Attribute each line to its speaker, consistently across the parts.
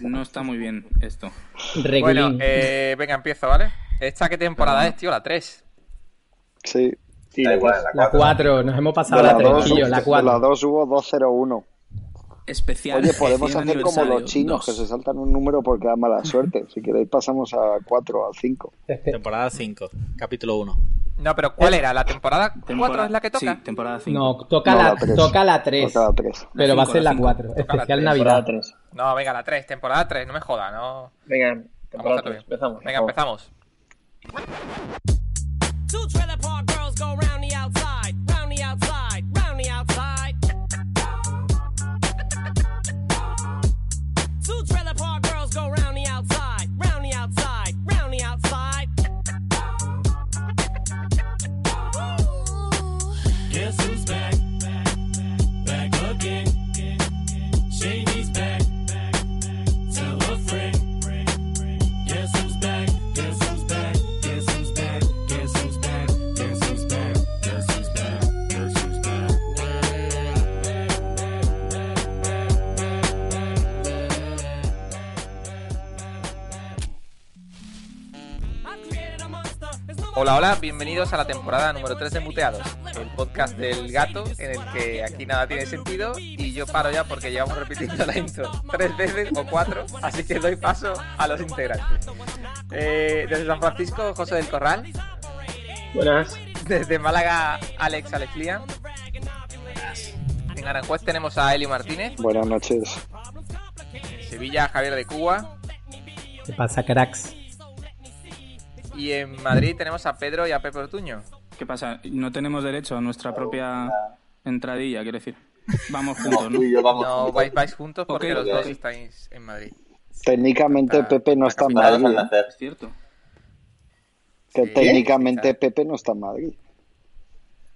Speaker 1: No está muy bien esto.
Speaker 2: Bueno, eh, venga, empiezo, ¿vale? ¿Esta qué temporada es, tío? La 3.
Speaker 3: Sí.
Speaker 4: Sí, la,
Speaker 5: igual, la 4. Nos hemos pasado
Speaker 3: De
Speaker 5: la
Speaker 3: la
Speaker 5: 3,
Speaker 3: 2
Speaker 5: tío, la 4.
Speaker 3: de la 2 hubo 201.
Speaker 1: Especial.
Speaker 3: Oye, podemos hacer como los chinos,
Speaker 1: dos.
Speaker 3: que se saltan un número porque da mala suerte. Si queréis pasamos a 4 al 5.
Speaker 6: Temporada 5, capítulo 1.
Speaker 2: No, pero ¿cuál era? ¿La temporada 4
Speaker 1: Temporada-
Speaker 2: es la que toca?
Speaker 1: Sí, temporada 5.
Speaker 5: No, toca,
Speaker 3: No,
Speaker 5: la,
Speaker 3: la tres.
Speaker 5: toca la 3.
Speaker 3: Toca la 3.
Speaker 5: Pero
Speaker 1: La
Speaker 5: va a ser
Speaker 1: la
Speaker 5: la
Speaker 1: cinco.
Speaker 5: 4.
Speaker 2: Toca la
Speaker 5: Especial
Speaker 2: tres.
Speaker 5: Navidad.
Speaker 4: Temporada 3.
Speaker 2: No, venga, la 3, temporada 3, no me joda, no.
Speaker 4: Venga, temporada
Speaker 2: hacerlo
Speaker 4: 3.
Speaker 2: bien.
Speaker 4: Empezamos.
Speaker 2: Venga, empezamos.
Speaker 7: Two trailer park girls go round
Speaker 2: Hola, hola, bienvenidos a la temporada número 3 de Muteados, el podcast del gato en el que aquí nada tiene sentido y yo paro ya porque llevamos repitiendo la intro tres veces o cuatro, así que doy paso a los integrantes. Eh, desde San Francisco, José del Corral.
Speaker 4: Buenas.
Speaker 2: Desde Málaga, Alex Alex Liam. En Aranjuez tenemos a Elio Martínez.
Speaker 3: Buenas noches.
Speaker 2: En Sevilla, Javier de Cuba.
Speaker 5: ¿Qué pasa, cracks?
Speaker 2: Y en Madrid tenemos a Pedro y a Pepe Ortuño.
Speaker 1: ¿Qué pasa? No tenemos derecho a nuestra propia entradilla, quiero decir. Vamos juntos, ¿no?
Speaker 6: Tú y yo vamos
Speaker 2: No
Speaker 6: juntos.
Speaker 2: vais, vais juntos porque los dos estáis en Madrid.
Speaker 3: Técnicamente
Speaker 2: Ah,
Speaker 3: Pepe no está en Madrid.
Speaker 1: Es cierto.
Speaker 3: Que
Speaker 2: Sí,
Speaker 3: técnicamente
Speaker 2: quizá.
Speaker 3: Pepe no está en Madrid.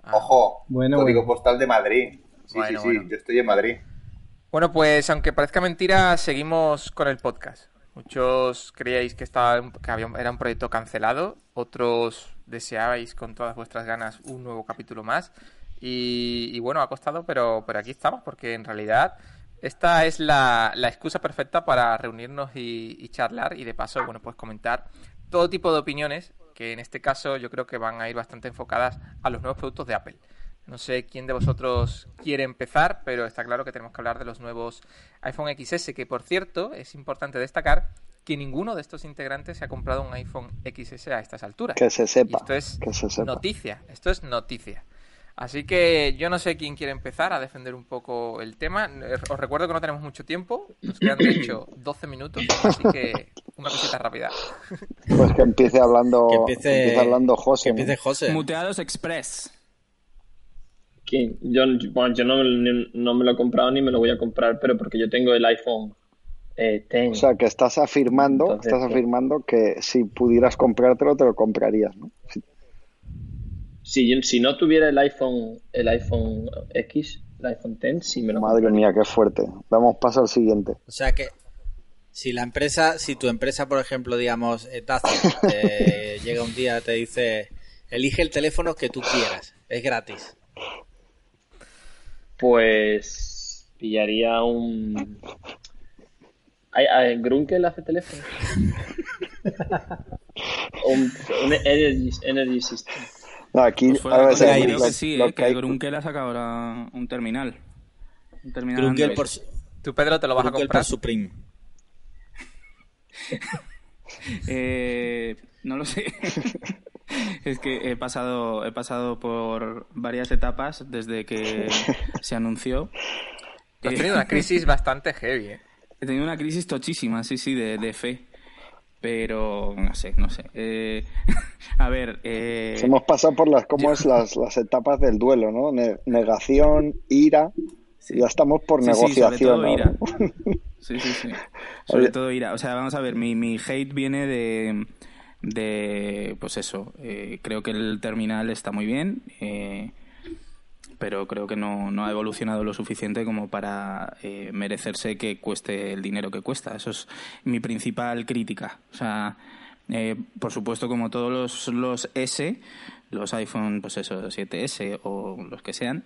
Speaker 2: Ah.
Speaker 6: Ojo,
Speaker 5: Bueno,
Speaker 6: código
Speaker 5: bueno.
Speaker 6: postal de Madrid. Sí,
Speaker 2: Bueno,
Speaker 6: sí, sí,
Speaker 2: bueno.
Speaker 6: yo estoy en Madrid.
Speaker 2: Bueno, pues aunque parezca mentira, seguimos con el podcast. Muchos creíais que, estaba, que había, era un proyecto cancelado, otros deseabais con todas vuestras ganas un nuevo capítulo más. Y, bueno, ha costado, pero, pero aquí estamos, porque en realidad esta es la, la excusa perfecta para reunirnos y, y charlar y de paso, bueno, pues comentar todo tipo de opiniones que en este caso yo creo que van a ir bastante enfocadas a los nuevos productos de Apple. No sé quién de vosotros quiere empezar, pero está claro que tenemos que hablar de los nuevos iPhone XS, que por cierto es importante destacar que ninguno de estos integrantes se ha comprado un iPhone XS a estas alturas.
Speaker 3: Que se
Speaker 2: Y
Speaker 3: sepa.
Speaker 2: esto es
Speaker 3: Que se sepa.
Speaker 2: noticia, esto es noticia. Así que yo no sé quién quiere empezar a defender un poco el tema. Os recuerdo que no tenemos mucho tiempo, nos quedan de hecho 12 minutos, así que una cosita rápida.
Speaker 3: Pues que empiece hablando,
Speaker 6: Que empiece-
Speaker 3: empiece hablando José.
Speaker 6: Empiece José.
Speaker 1: Muteados Express.
Speaker 4: Yo, bueno, yo no, no me lo he comprado ni me lo voy a comprar, pero porque yo tengo el iPhone eh, X.
Speaker 3: O sea, que estás afirmando,
Speaker 4: Entonces,
Speaker 3: estás
Speaker 4: sí.
Speaker 3: afirmando que si pudieras comprártelo, te lo comprarías, ¿no? Sí.
Speaker 4: si, yo- si no tuviera el iPhone, el iPhone X, el iPhone X, sí me lo
Speaker 3: Madre
Speaker 4: compraría.
Speaker 3: mía, qué fuerte. Damos paso al siguiente.
Speaker 6: O sea que si la empresa, si tu empresa, por ejemplo, digamos, te llega un día te dice, elige el teléfono que tú quieras, es gratis.
Speaker 4: Pues pillaría un... ¿Hay, hay- ¿Grunkel hace teléfono? un, un Energy, Energy System.
Speaker 3: No, aquí,
Speaker 1: Pues
Speaker 3: a ver, lo-
Speaker 1: creo que sí,
Speaker 3: lo
Speaker 1: eh,
Speaker 3: que hay-
Speaker 1: Grunkel ha sacado ahora un terminal. Un terminal
Speaker 6: Grunkel por, su-
Speaker 2: ¿Tú, Pedro, te lo vas a
Speaker 6: Grunkel
Speaker 2: comprar?
Speaker 6: por Supreme.
Speaker 1: Eh, no lo sé. es que he pasado, he pasado por varias etapas desde que se anunció.
Speaker 2: Has tenido una crisis bastante heavy, ¿eh?
Speaker 1: He tenido una crisis tochísima, sí, sí, de, de fe. Pero no sé, no sé. Eh, a ver, eh,
Speaker 3: Hemos pasado por las, ¿cómo es? Las, las etapas del duelo, ¿no? Ne- negación, ira, Ya estamos por
Speaker 1: Sí, sí, sobre
Speaker 3: negociación.
Speaker 1: todo ira. Sí, sí, sí. Sobre
Speaker 3: Oye.
Speaker 1: todo ira. O sea, vamos a ver, mi, mi hate viene de, de pues eso, eh, creo que el terminal está muy bien, eh, pero creo que no, no ha evolucionado lo suficiente como para eh, merecerse que cueste el dinero que cuesta. Eso es mi principal crítica. O sea, eh, por supuesto, como todos los, los S, los iPhone, pues eso, 7S o los que sean.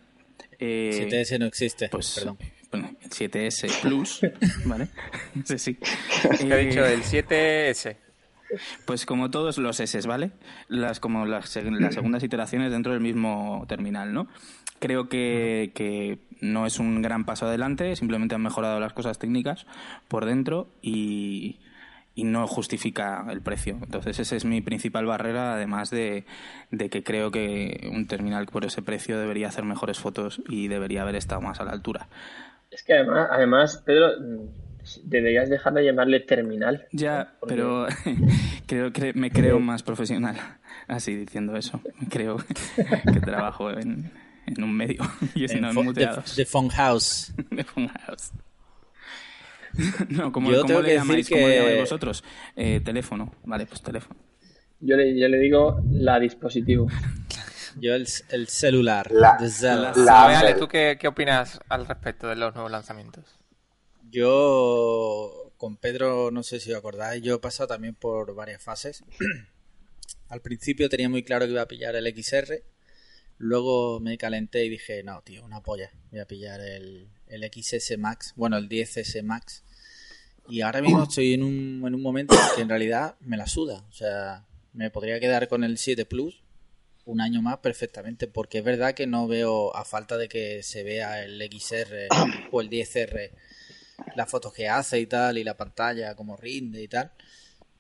Speaker 1: eh,
Speaker 6: 7S no existe.
Speaker 1: pues,
Speaker 6: Perdón.
Speaker 1: bueno, el 7S Plus, ¿vale? Sí, sí.
Speaker 2: ¿Qué ha
Speaker 1: Eh,
Speaker 2: dicho? El 7S.
Speaker 1: Pues como todos los S, ¿vale? Las como las, las segundas iteraciones dentro del mismo terminal, ¿no? Creo que, que no es un gran paso adelante, simplemente han mejorado las cosas técnicas por dentro y, y no justifica el precio. Entonces esa es mi principal barrera, además de, de que creo que un terminal por ese precio debería hacer mejores fotos y debería haber estado más a la altura.
Speaker 4: Es que además, además Pedro, mm, deberías dejar de llamarle terminal.
Speaker 1: Ya,
Speaker 4: Porque-
Speaker 1: pero creo que me creo más profesional así diciendo eso. Creo que trabajo en, en un medio y si no en
Speaker 6: Fo-
Speaker 1: muteados.
Speaker 6: de, de Phone House.
Speaker 1: De Funhouse. No, ¿cómo,
Speaker 6: Yo
Speaker 1: cómo le llamáis?
Speaker 6: decir
Speaker 1: ¿Cómo le
Speaker 6: que-
Speaker 1: llamáis vosotros? Eh, teléfono. Vale, pues teléfono.
Speaker 4: Yo le, yo le digo la dispositivo.
Speaker 6: Yo el, el celular.
Speaker 8: La- la-
Speaker 2: A ver, Ale. ¿tú qué, qué opinas al respecto de los nuevos lanzamientos?
Speaker 6: Yo con Pedro, no sé si os acordáis, yo he pasado también por varias fases. Al principio tenía muy claro que iba a pillar el XR. Luego me calenté y dije, no, tío, una polla. Voy a pillar el, el XS Max, bueno, el 10S Max. Y ahora mismo estoy en un, en un momento en que en realidad me la suda. O sea, me podría quedar con el 7 Plus un año más perfectamente, porque es verdad que no veo, a falta de que se vea el XR o el 10R, las fotos que hace y tal, y la pantalla como rinde y tal.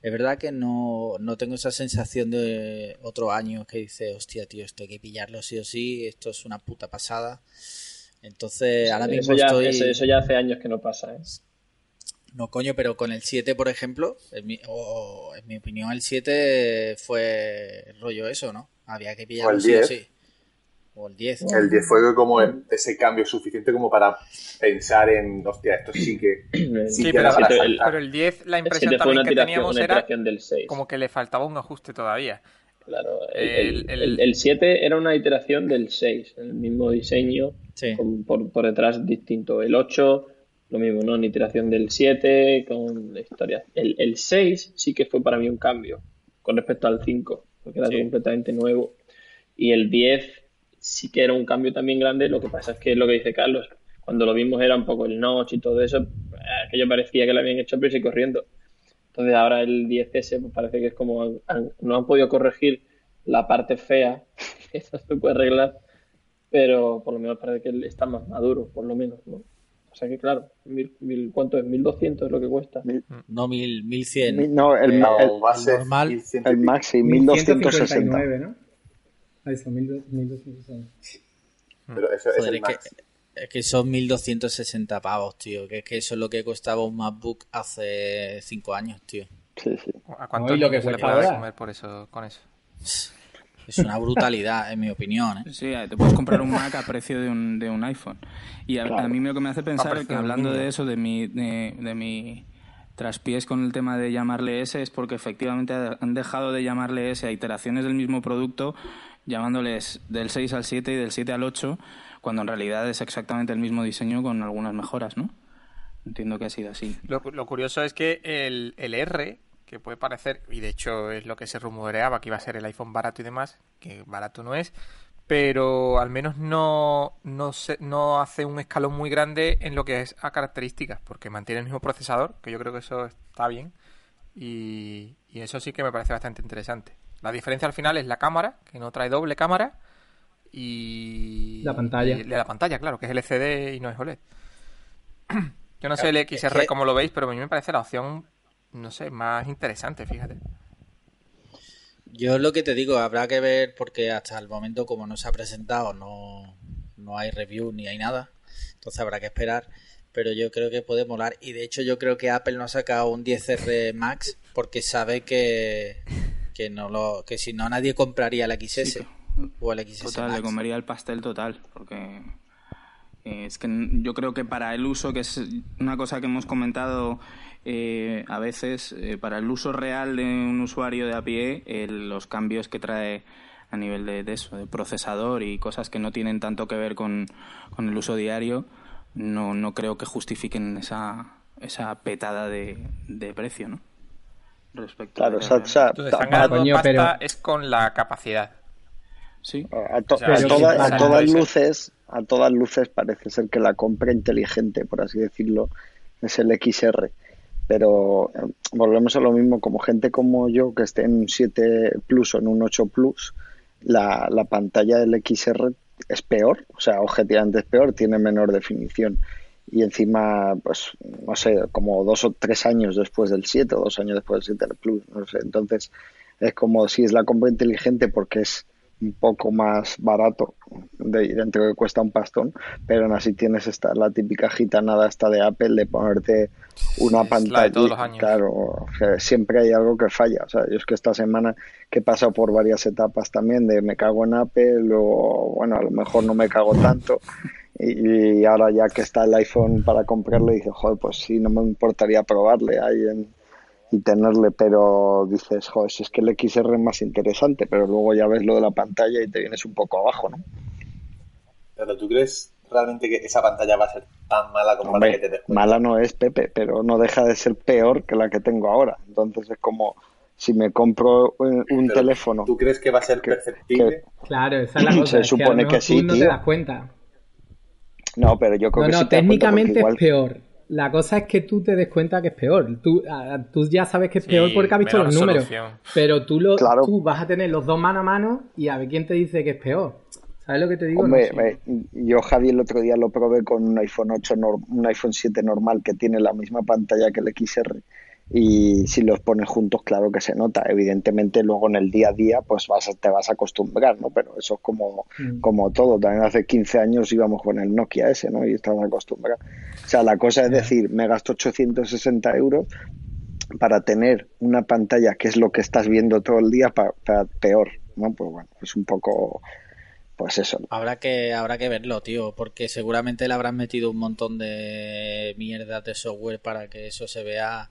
Speaker 6: Es verdad que no, no tengo esa sensación de otro año que dice, hostia, tío, esto hay que pillarlo sí o sí, esto es una puta pasada. Entonces, ahora mismo
Speaker 4: Eso ya,
Speaker 6: estoy...
Speaker 4: eso, eso ya hace años que no pasa, ¿eh?
Speaker 6: No, coño, pero con el 7, por ejemplo, en mi, o- en mi opinión, el 7 fue rollo eso, ¿no? Había que pillarlo
Speaker 8: el
Speaker 6: sí o
Speaker 8: 10.
Speaker 6: sí. O el 10.
Speaker 8: El 10 fue como ese cambio suficiente como para pensar en, hostia, esto sí que sí,
Speaker 2: Sí,
Speaker 8: que
Speaker 2: pero,
Speaker 8: era para
Speaker 4: el-
Speaker 2: pero el 10, la impresión
Speaker 4: 7 fue
Speaker 2: también
Speaker 4: una
Speaker 2: que teníamos
Speaker 4: una
Speaker 2: era
Speaker 4: del 6.
Speaker 2: como que le faltaba un ajuste todavía.
Speaker 4: Claro, el,
Speaker 2: El-
Speaker 4: el,
Speaker 2: el-
Speaker 4: el 7 era una iteración del 6, el mismo diseño,
Speaker 6: Sí.
Speaker 4: con- por, por detrás distinto. El 8, lo mismo, ¿no? Una iteración del 7, con historias. El, el 6 sí que fue para mí un cambio con respecto al 5, porque era
Speaker 6: Sí.
Speaker 4: completamente nuevo. Y el 10 sí que era un cambio también grande, lo que pasa es que es lo que dice Carlos, cuando lo vimos era un poco el notch y todo eso, eh, aquello parecía que lo habían hecho prisa y corriendo. Entonces ahora el 10S pues, parece que es como han- han- no han podido corregir la parte fea, que eso se puede arreglar, pero por lo menos parece que está más maduro, por lo menos, ¿no? O sea que claro, mil, mil- ¿cuánto es? 1200 es lo que cuesta.
Speaker 6: No, mil, 1100.
Speaker 3: Mi- No, el,
Speaker 8: No,
Speaker 3: el,
Speaker 6: normal.
Speaker 8: 1100 y
Speaker 3: el
Speaker 8: pico.
Speaker 3: Maxi, 1260.
Speaker 5: 1159, ¿no? Ah, eso, 1260.
Speaker 8: Pero eso es
Speaker 6: Joder,
Speaker 8: el
Speaker 6: es que, es que son 1260 pavos, tío. Que es que eso es lo que costaba un MacBook hace 5 años, tío.
Speaker 3: Sí, sí.
Speaker 2: ¿A cuántos
Speaker 5: y lo que
Speaker 2: se le puede comer por eso, con eso?
Speaker 6: Es una brutalidad, en mi opinión, ¿eh?
Speaker 1: Sí, te puedes comprar un Mac a precio de un, de un iPhone. Y a, a mí lo que me hace pensar es que hablando de eso, de mi, de, de mi traspiés con el tema de llamarle S, es porque efectivamente han dejado de llamarle S a iteraciones del mismo producto, llamándoles del 6 al 7 y del 7 al 8, cuando en realidad es exactamente el mismo diseño con algunas mejoras, ¿no? Entiendo que ha sido así.
Speaker 2: Lo, lo curioso es que el, el R, que puede parecer, y de hecho es lo que se rumoreaba, que iba a ser el iPhone barato y demás, que barato no es, pero al menos no, no, se- no hace un escalón muy grande en lo que es a características, porque mantiene el mismo procesador, que yo creo que eso está bien, y, y eso sí que me parece bastante interesante. La diferencia al final es la cámara, que no trae doble cámara, y...
Speaker 5: La pantalla.
Speaker 2: y la pantalla, claro, que es LCD y no es OLED. Yo no sé el
Speaker 6: Es
Speaker 2: XR
Speaker 6: que-
Speaker 2: cómo lo veis, pero a mí me parece la opción, no sé, más interesante, fíjate.
Speaker 6: Yo lo que te digo, habrá que ver porque hasta el momento como no se ha presentado no, no hay review ni hay nada. Entonces habrá que esperar. Pero yo creo que puede molar. Y de hecho yo creo que Apple no ha sacado un 10R Max porque sabe que, que, no lo, que si no nadie compraría el XS
Speaker 1: Sí,
Speaker 6: o el XS
Speaker 1: Total,
Speaker 6: Max.
Speaker 1: le comería el pastel total, porque Eh, es que yo creo que para el uso, que es una cosa que hemos comentado eh, a veces, eh, para el uso real de un usuario de a pie, eh, los cambios que trae a nivel de, de eso, de procesador y cosas que no tienen tanto que ver con, con el uso diario, no, no creo que justifiquen esa, esa petada de, de precio, ¿no? Respecto
Speaker 3: Claro,
Speaker 1: a-
Speaker 3: o sea, o sea,
Speaker 2: Entonces, están
Speaker 3: ta-
Speaker 2: ganando
Speaker 5: Coño,
Speaker 2: pasta
Speaker 5: pero-
Speaker 2: es con la capacidad.
Speaker 1: Sí.
Speaker 3: a, to-
Speaker 2: O sea,
Speaker 3: a toda- a todas luces, a todas luces parece ser que la compra inteligente, por así decirlo, es el XR. Pero eh, volvemos a lo mismo, como gente como yo que esté en un 7 Plus o en un 8 Plus, la, la pantalla del XR es peor, o sea, objetivamente es peor, tiene menor definición. Y encima, pues, no sé, como dos o tres años después del 7 o dos años después del 7 Plus, no sé. Entonces, es como si es la compra inteligente porque es un poco más barato de, dentro de que cuesta un pastón, pero aún así tienes esta, la típica gitanada esta de Apple de ponerte una
Speaker 2: de
Speaker 3: pantalla.
Speaker 2: todos los años.
Speaker 3: Claro, o sea, siempre hay algo que falla. O sea, yo es que esta semana que he pasado por varias etapas también de me cago en Apple o bueno, a lo mejor no me cago tanto. Y, y ahora ya que está el iPhone para comprarle, dice, joder, pues sí, no me importaría probarle ahí en, y tenerle, pero dices, joder, si es que el XR es más interesante, pero luego ya ves lo de la pantalla y te vienes un poco abajo, ¿no?
Speaker 8: Pero ¿tú crees realmente que esa pantalla va a ser tan mala como para que te
Speaker 3: Hombre,
Speaker 8: des cuenta?
Speaker 3: mala no es Pepe, pero no deja de ser peor que la que tengo ahora. Entonces es como si me compro un, un
Speaker 8: Pero,
Speaker 3: teléfono.
Speaker 8: ¿Tú crees que va a ser
Speaker 3: que-
Speaker 8: perceptible?
Speaker 5: Claro, esa es la
Speaker 3: Se
Speaker 5: cosa. es que a lo
Speaker 3: supone
Speaker 5: mejor
Speaker 3: que sí,
Speaker 5: tú no te
Speaker 3: tío.
Speaker 5: das cuenta.
Speaker 3: No, pero yo creo
Speaker 5: No,
Speaker 3: que
Speaker 5: no,
Speaker 3: sí te
Speaker 5: técnicamente
Speaker 3: igual-
Speaker 5: es peor. La cosa es que tú te des cuenta que es peor. Tú, ah, tú ya sabes que es
Speaker 2: Sí,
Speaker 5: peor porque has visto los números. Pero tú, lo,
Speaker 3: Claro.
Speaker 5: tú vas a tener los dos mano a mano y a ver quién te dice que es peor. ¿Sabes lo que te digo? No
Speaker 3: Hombre,
Speaker 5: sé.
Speaker 3: eh, yo Javi el otro día lo probé con un iPhone 8, nor- un iPhone 7 normal que tiene la misma pantalla que el XR y si los pones juntos claro que se nota. Evidentemente luego en el día a día pues vas a- te vas a acostumbrar, ¿no? Pero eso es como,
Speaker 5: Mm.
Speaker 3: como todo. También hace 15 años íbamos con el Nokia ese, ¿no? Y estabas acostumbrados. O sea, la cosa es decir, me gasto 860 euros para tener una pantalla que es lo que estás viendo todo el día pa- pa- peor, ¿no? Pues bueno, es un poco, pues eso. ¿no?
Speaker 6: Habrá que, habrá que verlo, tío, porque seguramente le habrán metido un montón de mierdas de software para que eso se vea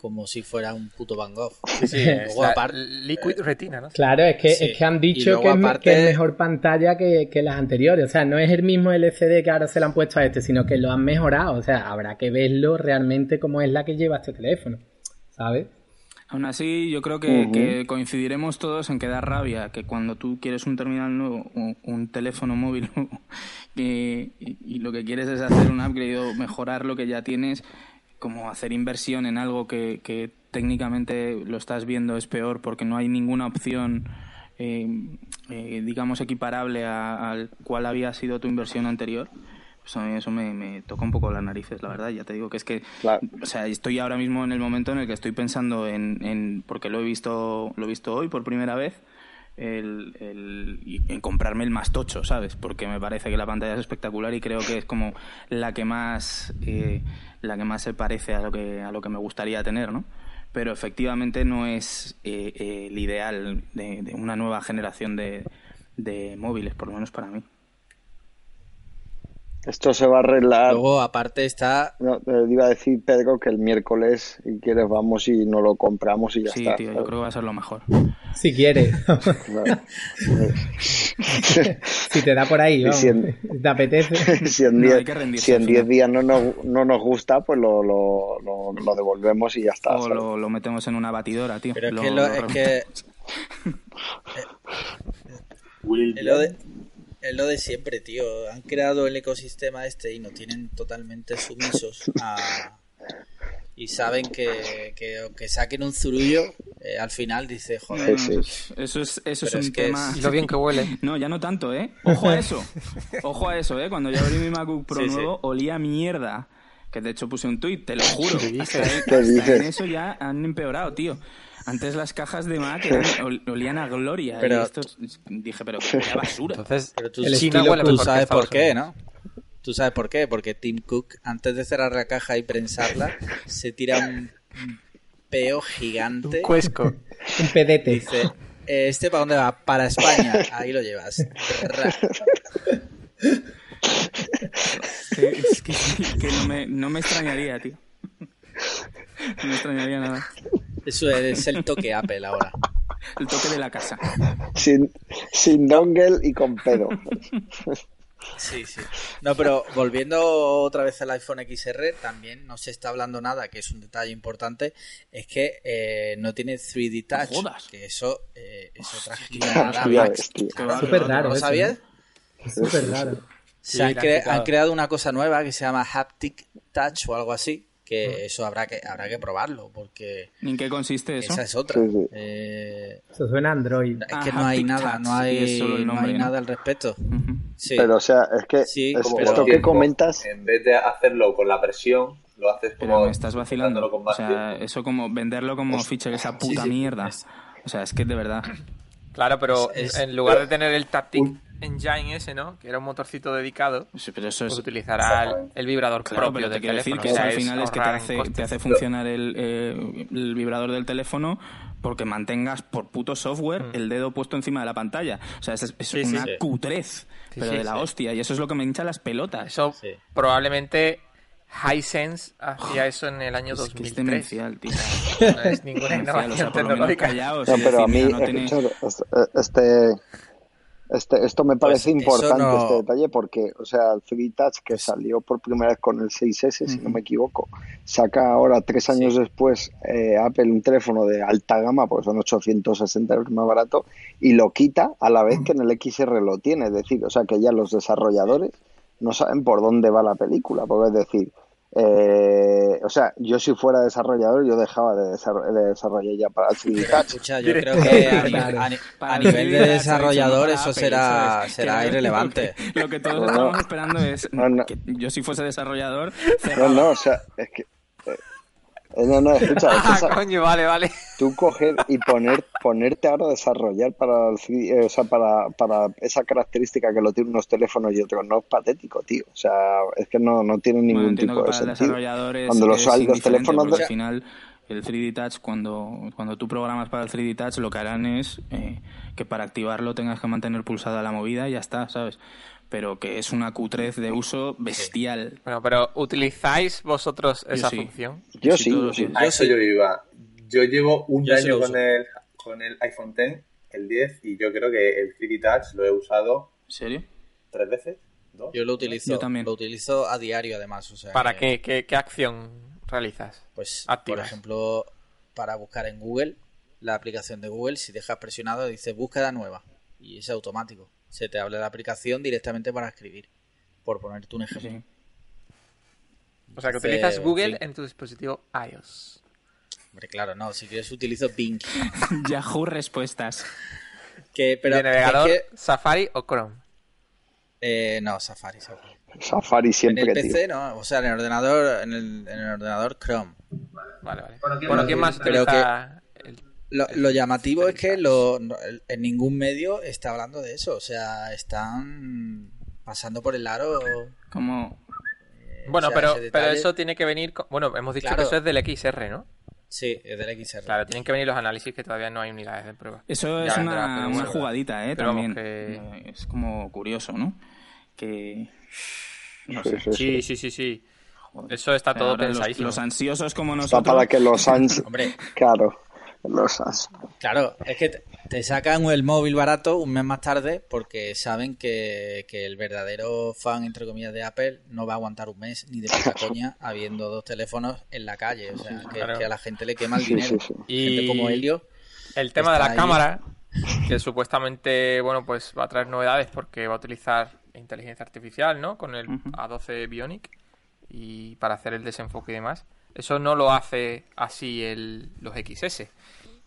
Speaker 6: como si fuera un puto Van Gogh.
Speaker 2: Sí,
Speaker 6: Luego, aparte-
Speaker 2: Liquid Retina, ¿no?
Speaker 5: Claro, es que,
Speaker 6: Sí.
Speaker 5: es que han dicho
Speaker 6: luego
Speaker 5: que, es, que mejor pantalla que, que las anteriores. O sea, no es el mismo LCD que ahora se le han puesto a este, sino que lo han mejorado. O sea, habrá que verlo realmente como es la que lleva este teléfono. ¿Sabes?
Speaker 1: Aún así, yo creo que, coincidiremos todos en que da rabia que cuando tú quieres un terminal nuevo, un, un teléfono móvil y, y lo que quieres es hacer un upgrade o mejorar lo que ya tienes, como hacer inversión en algo que, que técnicamente lo estás viendo es peor porque no hay ninguna opción, eh, eh, digamos, equiparable al cual había sido tu inversión anterior. Pues a mí eso me, me toca un poco las narices, la verdad. Ya te digo que es que,
Speaker 3: Claro.
Speaker 1: o sea, estoy ahora mismo en el momento en el que estoy pensando en, en porque lo he visto, lo he visto hoy por primera vez, el, el- en comprarme el más tocho, ¿sabes? Porque me parece que la pantalla es espectacular y creo que es como la que más, eh, la que más se parece a lo que a lo que me gustaría tener, ¿no? Pero efectivamente no es eh, eh, el ideal de, de una nueva generación de, de móviles, por lo menos para mí.
Speaker 3: Esto se va a arreglar.
Speaker 6: Luego, aparte está...
Speaker 3: No, te iba a decir, Pedro, que el miércoles, si quieres, vamos y nos lo compramos y ya
Speaker 1: Sí,
Speaker 3: está.
Speaker 1: tío, yo creo que va a ser lo mejor.
Speaker 5: Si quieres.
Speaker 3: Claro.
Speaker 5: si te da por ahí, vamos.
Speaker 3: si en-
Speaker 5: ¿Te apetece?
Speaker 3: si en
Speaker 1: No,
Speaker 3: 10
Speaker 1: hay que rendirse
Speaker 3: si en
Speaker 1: al
Speaker 3: 10
Speaker 1: final.
Speaker 3: días no nos, no nos gusta, pues lo, lo, lo, lo devolvemos y ya está.
Speaker 1: O lo, lo metemos en una batidora, tío.
Speaker 6: Pero es que, es es lo, de, siempre, tío. Han creado el ecosistema este y nos tienen totalmente sumisos a... Y saben que, que aunque saquen un zurullo, eh, al final dice,
Speaker 1: No,
Speaker 6: joder,
Speaker 1: no, eso es, eso es, un
Speaker 6: es que
Speaker 1: tema.
Speaker 6: es-
Speaker 2: lo bien que huele.
Speaker 1: No, ya no tanto, ¿eh? Ojo a eso. Ojo a eso, ¿eh? Cuando yo abrí mi MacBook Pro
Speaker 6: Sí, sí.
Speaker 1: nuevo, olía a mierda. Que de hecho puse un tuit, te lo juro.
Speaker 2: ¿Qué
Speaker 1: Hasta,
Speaker 2: dices?
Speaker 3: ¿Qué
Speaker 1: hasta
Speaker 3: dices?
Speaker 1: en eso ya han empeorado, tío. Antes las cajas de Mac eran- ol- olían a gloria.
Speaker 6: Pero-
Speaker 1: y esto es- dije, pero qué basura.
Speaker 2: Entonces,
Speaker 6: Pero tú,
Speaker 5: El
Speaker 2: China huele
Speaker 6: tú sabes por qué. ¿no? Tú sabes por qué, porque Tim Cook, antes de cerrar la caja y prensarla, se tira un peo gigante.
Speaker 2: Un cuesco.
Speaker 5: Un pedete.
Speaker 6: Dice, "Eh, ¿este para dónde va? Para España. Ahí lo llevas.
Speaker 1: Que, es que, que no, me, no me extrañaría, tío. No me extrañaría nada.
Speaker 6: Eso es el toque Apple ahora.
Speaker 1: El toque de la casa.
Speaker 3: Sin, sin dongle y con pedo.
Speaker 6: Sí, sí. No, pero volviendo otra vez al iPhone XR, también no se está hablando nada, que es un detalle importante, es que eh, no tiene 3D Touch.
Speaker 1: jodas.
Speaker 6: Que eso eh, es otra
Speaker 3: Ya
Speaker 6: giliada,
Speaker 3: ves,
Speaker 6: Max.
Speaker 3: tío.
Speaker 5: Súper raro.
Speaker 6: ¿No
Speaker 5: eso,
Speaker 6: sabías?
Speaker 5: ¿no? Súper raro.
Speaker 6: Se cre- han creado una cosa nueva que se llama Haptic Touch o algo así, que eso habrá que habrá que probarlo, porque
Speaker 1: ¿Y en qué consiste eso?
Speaker 6: esa es otra.
Speaker 3: Sí, sí.
Speaker 6: Eh,
Speaker 5: Eso suena a Android.
Speaker 6: es que
Speaker 1: Ah,
Speaker 6: no hay nada, no hay,
Speaker 1: es el
Speaker 6: no
Speaker 1: nombre,
Speaker 6: hay
Speaker 1: ¿no?
Speaker 6: nada al respecto. Sí.
Speaker 3: Pero, o sea, es que
Speaker 6: Sí,
Speaker 3: es-
Speaker 6: como
Speaker 3: esto que comentas,
Speaker 8: En vez de hacerlo con la presión, lo haces como.
Speaker 1: Pero me estás vacilando.
Speaker 8: con
Speaker 1: O sea, eso como venderlo como feature, esa puta mierda. O sea, es que de verdad.
Speaker 2: Claro, pero
Speaker 6: Es- es-
Speaker 2: en lugar de tener el Taptic Engine ese, ¿no? Que era un motorcito dedicado,
Speaker 1: Sí, Pero eso es.
Speaker 2: pues utilizará el, el vibrador
Speaker 1: Claro,
Speaker 2: propio
Speaker 1: pero te
Speaker 2: del
Speaker 1: quiero decir
Speaker 2: teléfono.
Speaker 1: que
Speaker 2: o
Speaker 1: eso
Speaker 2: sea,
Speaker 1: al final es que te hace,
Speaker 2: costes.
Speaker 1: te hace funcionar el, eh, el vibrador del teléfono porque mantengas por puto software el dedo puesto encima de la pantalla. O sea, es, es
Speaker 2: Mm. Sí, sí,
Speaker 1: una
Speaker 6: sí.
Speaker 1: cutrez, pero
Speaker 2: sí,
Speaker 1: de la
Speaker 2: sí.
Speaker 1: hostia. Y eso es lo que me hincha las pelotas.
Speaker 2: Eso
Speaker 6: Sí.
Speaker 2: probablemente Hisense hacía eso en el año
Speaker 1: es que es
Speaker 2: 2003.
Speaker 1: demencial, tío.
Speaker 2: No es ninguna
Speaker 1: Demencial, o
Speaker 2: innovación
Speaker 1: sea,
Speaker 2: tecnológica.
Speaker 1: callaos
Speaker 3: No, pero a
Speaker 1: decir,
Speaker 3: mí,
Speaker 1: mira, no tiene-
Speaker 3: escuchad, este, este, esto me parece
Speaker 6: Pues
Speaker 3: importante,
Speaker 6: no-
Speaker 3: este detalle, porque, o sea, el 3D Touch que salió por primera vez con el 6S, si no me equivoco, saca ahora, tres años después, eh, Apple un teléfono de alta gama, porque son 860 euros más barato, y lo quita a la vez que en el XR lo tiene. Es decir, o sea, que ya los desarrolladores no saben por dónde va la película, porque es decir, eh, o sea, yo si fuera desarrollador, yo dejaba de, de desarrollar ya para el 3D Touch.
Speaker 6: Escucha, yo creo que a, ni- a ni-
Speaker 1: Para
Speaker 6: a
Speaker 1: el
Speaker 6: nivel de
Speaker 1: 3D Touch,
Speaker 6: desarrollador eso será, será irrelevante.
Speaker 1: Lo que, lo que todos
Speaker 3: No,
Speaker 1: estamos
Speaker 3: no.
Speaker 1: esperando es
Speaker 3: No, no.
Speaker 1: que yo si fuese desarrollador
Speaker 3: No, no, o sea, es que... eh, no, no, escucha, es que
Speaker 2: Ah, coño, vale, vale.
Speaker 3: tú coger y poner ponerte ahora a desarrollar para el 3D, eh, o sea, para, para esa característica que lo tienen unos teléfonos y otros no es patético tío o sea es que no, no tiene ningún tipo
Speaker 1: que
Speaker 3: de
Speaker 1: para
Speaker 3: sentido cuando los,
Speaker 1: es
Speaker 3: los teléfonos
Speaker 1: al final el 3D Touch cuando, cuando tú programas para el 3D Touch lo que harán es eh, que para activarlo tengas que mantener pulsada la movida y ya está, ¿sabes? Pero que es una cutrez de uso bestial.
Speaker 2: Bueno, pero ¿utilizáis vosotros esa
Speaker 1: sí.
Speaker 2: función?
Speaker 3: yo
Speaker 1: Sí,
Speaker 3: yo sí.
Speaker 8: A eso yo iba. Yo llevo un
Speaker 6: Yo
Speaker 8: año con el, con el iPhone X, el 10, y yo creo que el 3D Touch lo he usado
Speaker 1: ¿En serio?
Speaker 8: tres veces. ¿Dos?
Speaker 6: Yo lo utilizo,
Speaker 1: Yo también.
Speaker 6: lo utilizo a diario además. O sea,
Speaker 2: ¿Para
Speaker 6: que,
Speaker 2: qué? ¿Qué, qué acción realizas?
Speaker 6: Pues,
Speaker 2: Activas.
Speaker 6: por ejemplo, para buscar en Google, la aplicación de Google, si dejas presionado, dice búsqueda nueva. Y es automático. Se te abre la aplicación directamente para escribir. Por ponerte un ejemplo.
Speaker 1: Sí.
Speaker 2: O sea, que utilizas Google
Speaker 6: sí.
Speaker 2: en tu dispositivo iOS.
Speaker 6: Hombre, claro, no. Si quieres utilizo Bing.
Speaker 1: Yahoo Respuestas.
Speaker 6: Que, pero
Speaker 2: ¿De navegador,
Speaker 6: es que-
Speaker 2: Safari o Chrome?
Speaker 6: eh, no, Safari, Safari.
Speaker 3: Safari
Speaker 6: En
Speaker 3: siempre
Speaker 6: el
Speaker 3: tío.
Speaker 6: PC no, o sea, en el ordenador, en el, en el ordenador Chrome.
Speaker 2: Vale, vale. Bueno, ¿quién más
Speaker 6: Pero
Speaker 2: utiliza el-
Speaker 6: Lo, lo llamativo es que lo, en ningún medio está hablando de eso. O sea, están pasando por el aro.
Speaker 1: Como
Speaker 6: eh,
Speaker 2: Bueno,
Speaker 6: o sea,
Speaker 2: pero, pero eso tiene que venir... con- Bueno, hemos dicho
Speaker 6: Claro.
Speaker 2: que eso es del XR, ¿no?
Speaker 6: Sí, es del XR.
Speaker 2: Claro, tienen que venir los análisis que todavía no hay unidades de prueba.
Speaker 1: Eso
Speaker 2: Ya
Speaker 1: es una, jugadita, ¿eh?
Speaker 2: Pero
Speaker 1: También.
Speaker 2: que-
Speaker 1: Eh, Es como curioso, ¿no? Que... No
Speaker 3: Sí,
Speaker 1: sé.
Speaker 3: sí, sí.
Speaker 2: Sí, sí, sí. Eso está todo
Speaker 1: Ahora los,
Speaker 2: pensadísimo.
Speaker 1: los ansiosos como
Speaker 3: Está
Speaker 1: nosotros...
Speaker 3: para que los ans
Speaker 6: Hombre,
Speaker 3: claro los
Speaker 6: claro, es que te, sacan el móvil barato un mes más tarde porque saben que, que el verdadero fan, entre comillas, de Apple no va a aguantar un mes ni de puta coña habiendo dos teléfonos en la calle. O sea, que,
Speaker 2: Claro.
Speaker 6: que a la gente le quema el dinero.
Speaker 3: sí, sí.
Speaker 2: Y
Speaker 6: Gente como Helio.
Speaker 2: el tema de la
Speaker 6: está ahí.
Speaker 2: cámara, que supuestamente, bueno, pues va a traer novedades porque va a utilizar inteligencia artificial, ¿no? Con el
Speaker 1: Ujú.
Speaker 2: A12 Bionic y para hacer el desenfoque y demás. Eso no lo hace así el, los XS.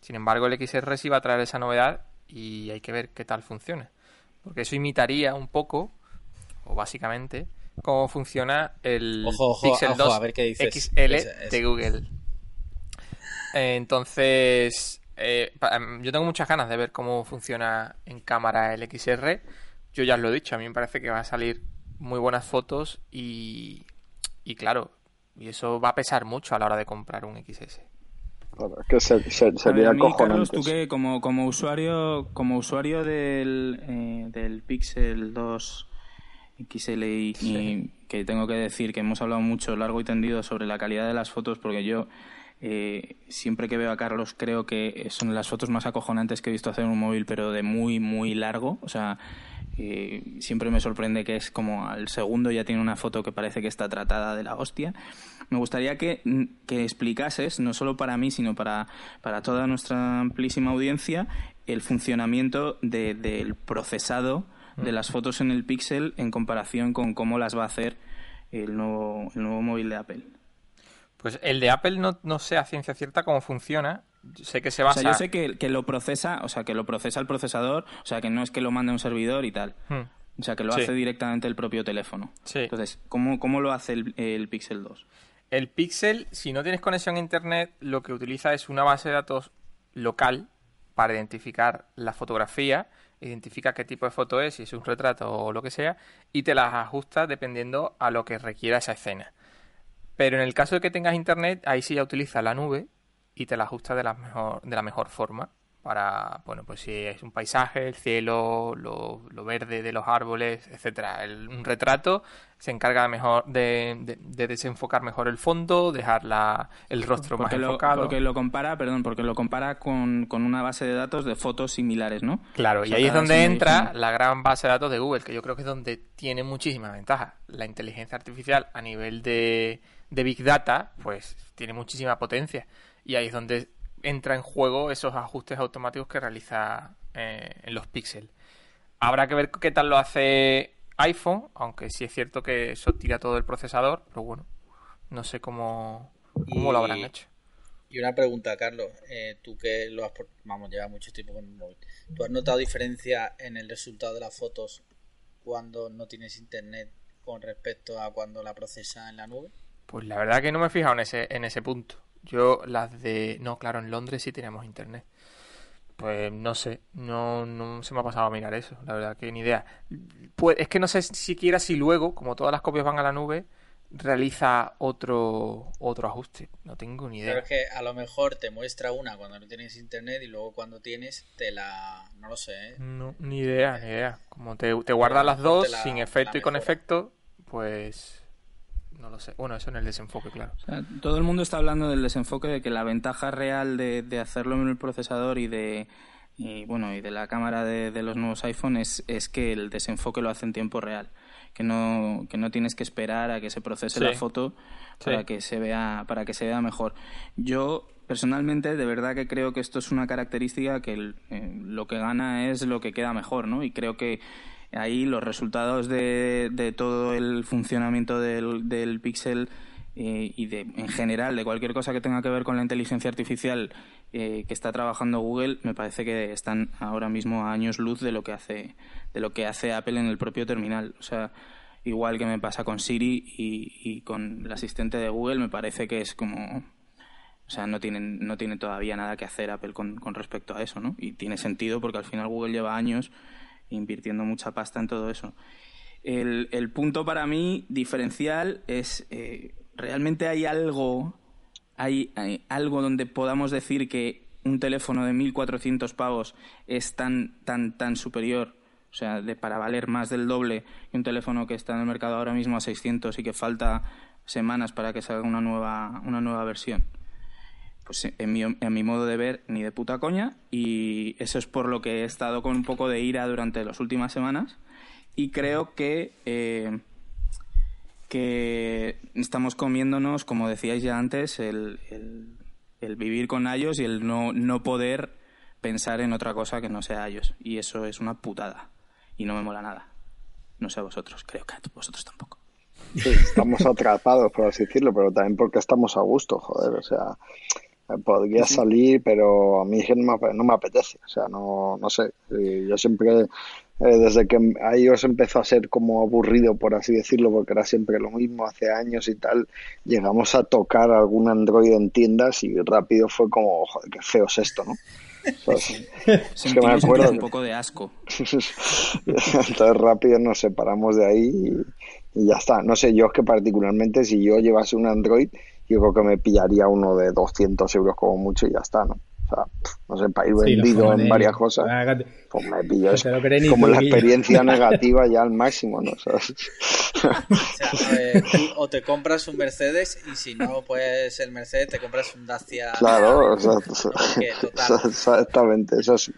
Speaker 2: Sin embargo, el XR sí va a traer esa novedad y hay que ver qué tal funciona. Porque eso imitaría un poco, o básicamente, cómo funciona el
Speaker 6: Ojo, ojo,
Speaker 2: Pixel
Speaker 6: ojo,
Speaker 2: 2
Speaker 6: a ver qué dices.
Speaker 2: XL de Google. Entonces, eh, em, yo tengo muchas ganas de ver cómo funciona en cámara el XR. Yo ya os lo he dicho, a mí me parece que va a salir muy buenas fotos y, y claro, y eso va a pesar mucho a la hora de comprar un XS.
Speaker 3: Claro, que se- se- sería
Speaker 1: a mí, Carlos, tú que como, como usuario, como usuario del, eh, del Pixel 2 XL y, y que tengo que decir que hemos hablado mucho, largo y tendido, sobre la calidad de las fotos, porque yo eh, siempre que veo a Carlos creo que son las fotos más acojonantes que he visto hacer en un móvil, pero de muy, muy largo. O sea, eh, siempre me sorprende que es como al segundo ya tiene una foto que parece que está tratada de la hostia. Me gustaría que, que explicases, no solo para mí, sino para, para toda nuestra amplísima audiencia, el funcionamiento de- del procesado de las fotos en el Pixel en comparación con cómo las va a hacer el nuevo, el nuevo móvil de Apple.
Speaker 2: Pues el de Apple no, no sé a ciencia cierta cómo funciona. Sé que se
Speaker 1: O
Speaker 2: basa...
Speaker 1: sea, yo sé que, que lo procesa, o sea, que lo procesa el procesador, o sea, que no es que lo mande a un servidor y tal.
Speaker 2: Hmm.
Speaker 1: O sea, que lo
Speaker 2: Sí.
Speaker 1: hace directamente el propio teléfono.
Speaker 2: Sí.
Speaker 1: Entonces, ¿cómo, cómo lo hace el, el Pixel 2?
Speaker 2: El Pixel, si no tienes conexión a Internet, lo que utiliza es una base de datos local para identificar la fotografía, identifica qué tipo de foto es, si es un retrato o lo que sea, y te las ajusta dependiendo a lo que requiera esa escena. Pero en el caso de que tengas Internet, ahí sí ya utiliza la nube y te la ajusta de la mejor, de la mejor forma. Para, bueno, pues si es un paisaje, el cielo, lo, lo verde de los árboles, etcétera. El- un retrato se encarga mejor de, de- de desenfocar mejor el fondo, dejar la, el rostro más
Speaker 1: Porque lo,
Speaker 2: enfocado.
Speaker 1: porque lo compara, perdón, porque lo compara con, con una base de datos de fotos similares, ¿no?
Speaker 2: Claro,
Speaker 1: O
Speaker 2: y ahí es donde entra la gran base de datos de Google, que yo creo que es donde tiene muchísima ventaja. La inteligencia artificial a nivel de, de Big Data, pues tiene muchísima potencia. Y ahí es donde entra en juego esos ajustes automáticos que realiza eh, en los píxeles. Habrá que ver qué tal lo hace iPhone, aunque sí es cierto que eso tira todo el procesador, pero bueno, no sé cómo, cómo lo habrán
Speaker 6: Y-
Speaker 2: hecho.
Speaker 6: Y una pregunta, Carlos. eh, tú que lo has, vamos, lleva mucho tiempo con el móvil. ¿Tú has notado diferencia en el resultado de las fotos cuando no tienes internet con respecto a cuando la procesa en la nube?
Speaker 2: Pues la verdad que no me he fijado en ese, en ese punto. Yo las de... No, claro, en Londres sí teníamos internet. Pues no sé, no, no se me ha pasado a mirar eso, la verdad que ni idea. Pues es que no sé siquiera si luego, como todas las copias van a la nube, realiza otro otro ajuste. No tengo ni
Speaker 6: Pero
Speaker 2: idea.
Speaker 6: es que a lo mejor te muestra una cuando no tienes internet y luego cuando tienes te la... No lo sé, ¿eh?
Speaker 2: No, ni idea, ni idea. Como te, te guardas las dos,
Speaker 6: la-
Speaker 2: sin efecto y con efecto, pues... No lo sé. Bueno, eso en el desenfoque, claro.
Speaker 1: O sea, todo el mundo está hablando del desenfoque, de que la ventaja real de, de hacerlo en el procesador y de y bueno y de la cámara de, de los nuevos iPhone es, es que el desenfoque lo hace en tiempo real, que no que no tienes que esperar a que se procese
Speaker 2: Sí.
Speaker 1: la foto para
Speaker 2: Sí.
Speaker 1: que se vea para que se vea mejor. Yo personalmente de verdad que creo que esto es una característica que el- eh, lo que gana es lo que queda mejor, ¿no? Y creo que ahí los resultados de, de todo el funcionamiento del, del Pixel eh, y de, en general de cualquier cosa que tenga que ver con la inteligencia artificial eh, que está trabajando Google me parece que están ahora mismo a años luz de lo que hace de lo que hace Apple en el propio terminal o sea igual que me pasa con Siri y, y con el asistente de Google me parece que es como o sea, no tienen, no tiene todavía nada que hacer Apple con, con respecto a eso, ¿no? Y tiene sentido porque al final Google lleva años invirtiendo mucha pasta en todo eso. El, el punto para mí diferencial es, eh, ¿realmente hay algo, hay, hay algo donde podamos decir que un teléfono de 1.400 pavos es tan, tan, tan superior? O sea, de, para valer más del doble que un teléfono que está en el mercado ahora mismo a 600 y que falta semanas para que salga una nueva, una nueva versión pues en mi, en mi modo de ver, ni de puta coña. Y eso es por lo que he estado con un poco de ira durante las últimas semanas. Y creo que, eh, que estamos comiéndonos, como decíais ya antes, el, el- el vivir con ellos y el no, no poder pensar en otra cosa que no sea ellos. Y eso es una putada. Y no me mola nada. No sé a vosotros, creo que a vosotros tampoco.
Speaker 3: Sí, estamos atrapados, por así decirlo, pero también porque estamos a gusto, joder, o sea, podría salir, pero a mí no me, no me apetece, o sea, no, no sé, eh, yo siempre, eh, desde que iOS empezó a ser como aburrido, por así decirlo, porque era siempre lo mismo, hace años y tal, llegamos a tocar algún Android en tiendas y rápido fue como, joder, qué feo es esto, ¿no? Sea, es que me acuerdo
Speaker 1: un poco de asco.
Speaker 3: Entonces rápido nos separamos de ahí y, y ya está. No sé, yo es que particularmente si yo llevase un Android, yo creo que me pillaría uno de 200 euros como mucho y ya está, ¿no? O sea, no sé, para ir
Speaker 5: Sí,
Speaker 3: vendido en varias cosas, pues me pillo Como
Speaker 5: tú,
Speaker 3: la
Speaker 5: Guillo.
Speaker 3: experiencia negativa ya al máximo, ¿no? O sea,
Speaker 6: O sea, eh, tú o te compras un Mercedes y si no puedes el Mercedes te compras un Dacia.
Speaker 3: Claro, sea, exactamente, eso sí,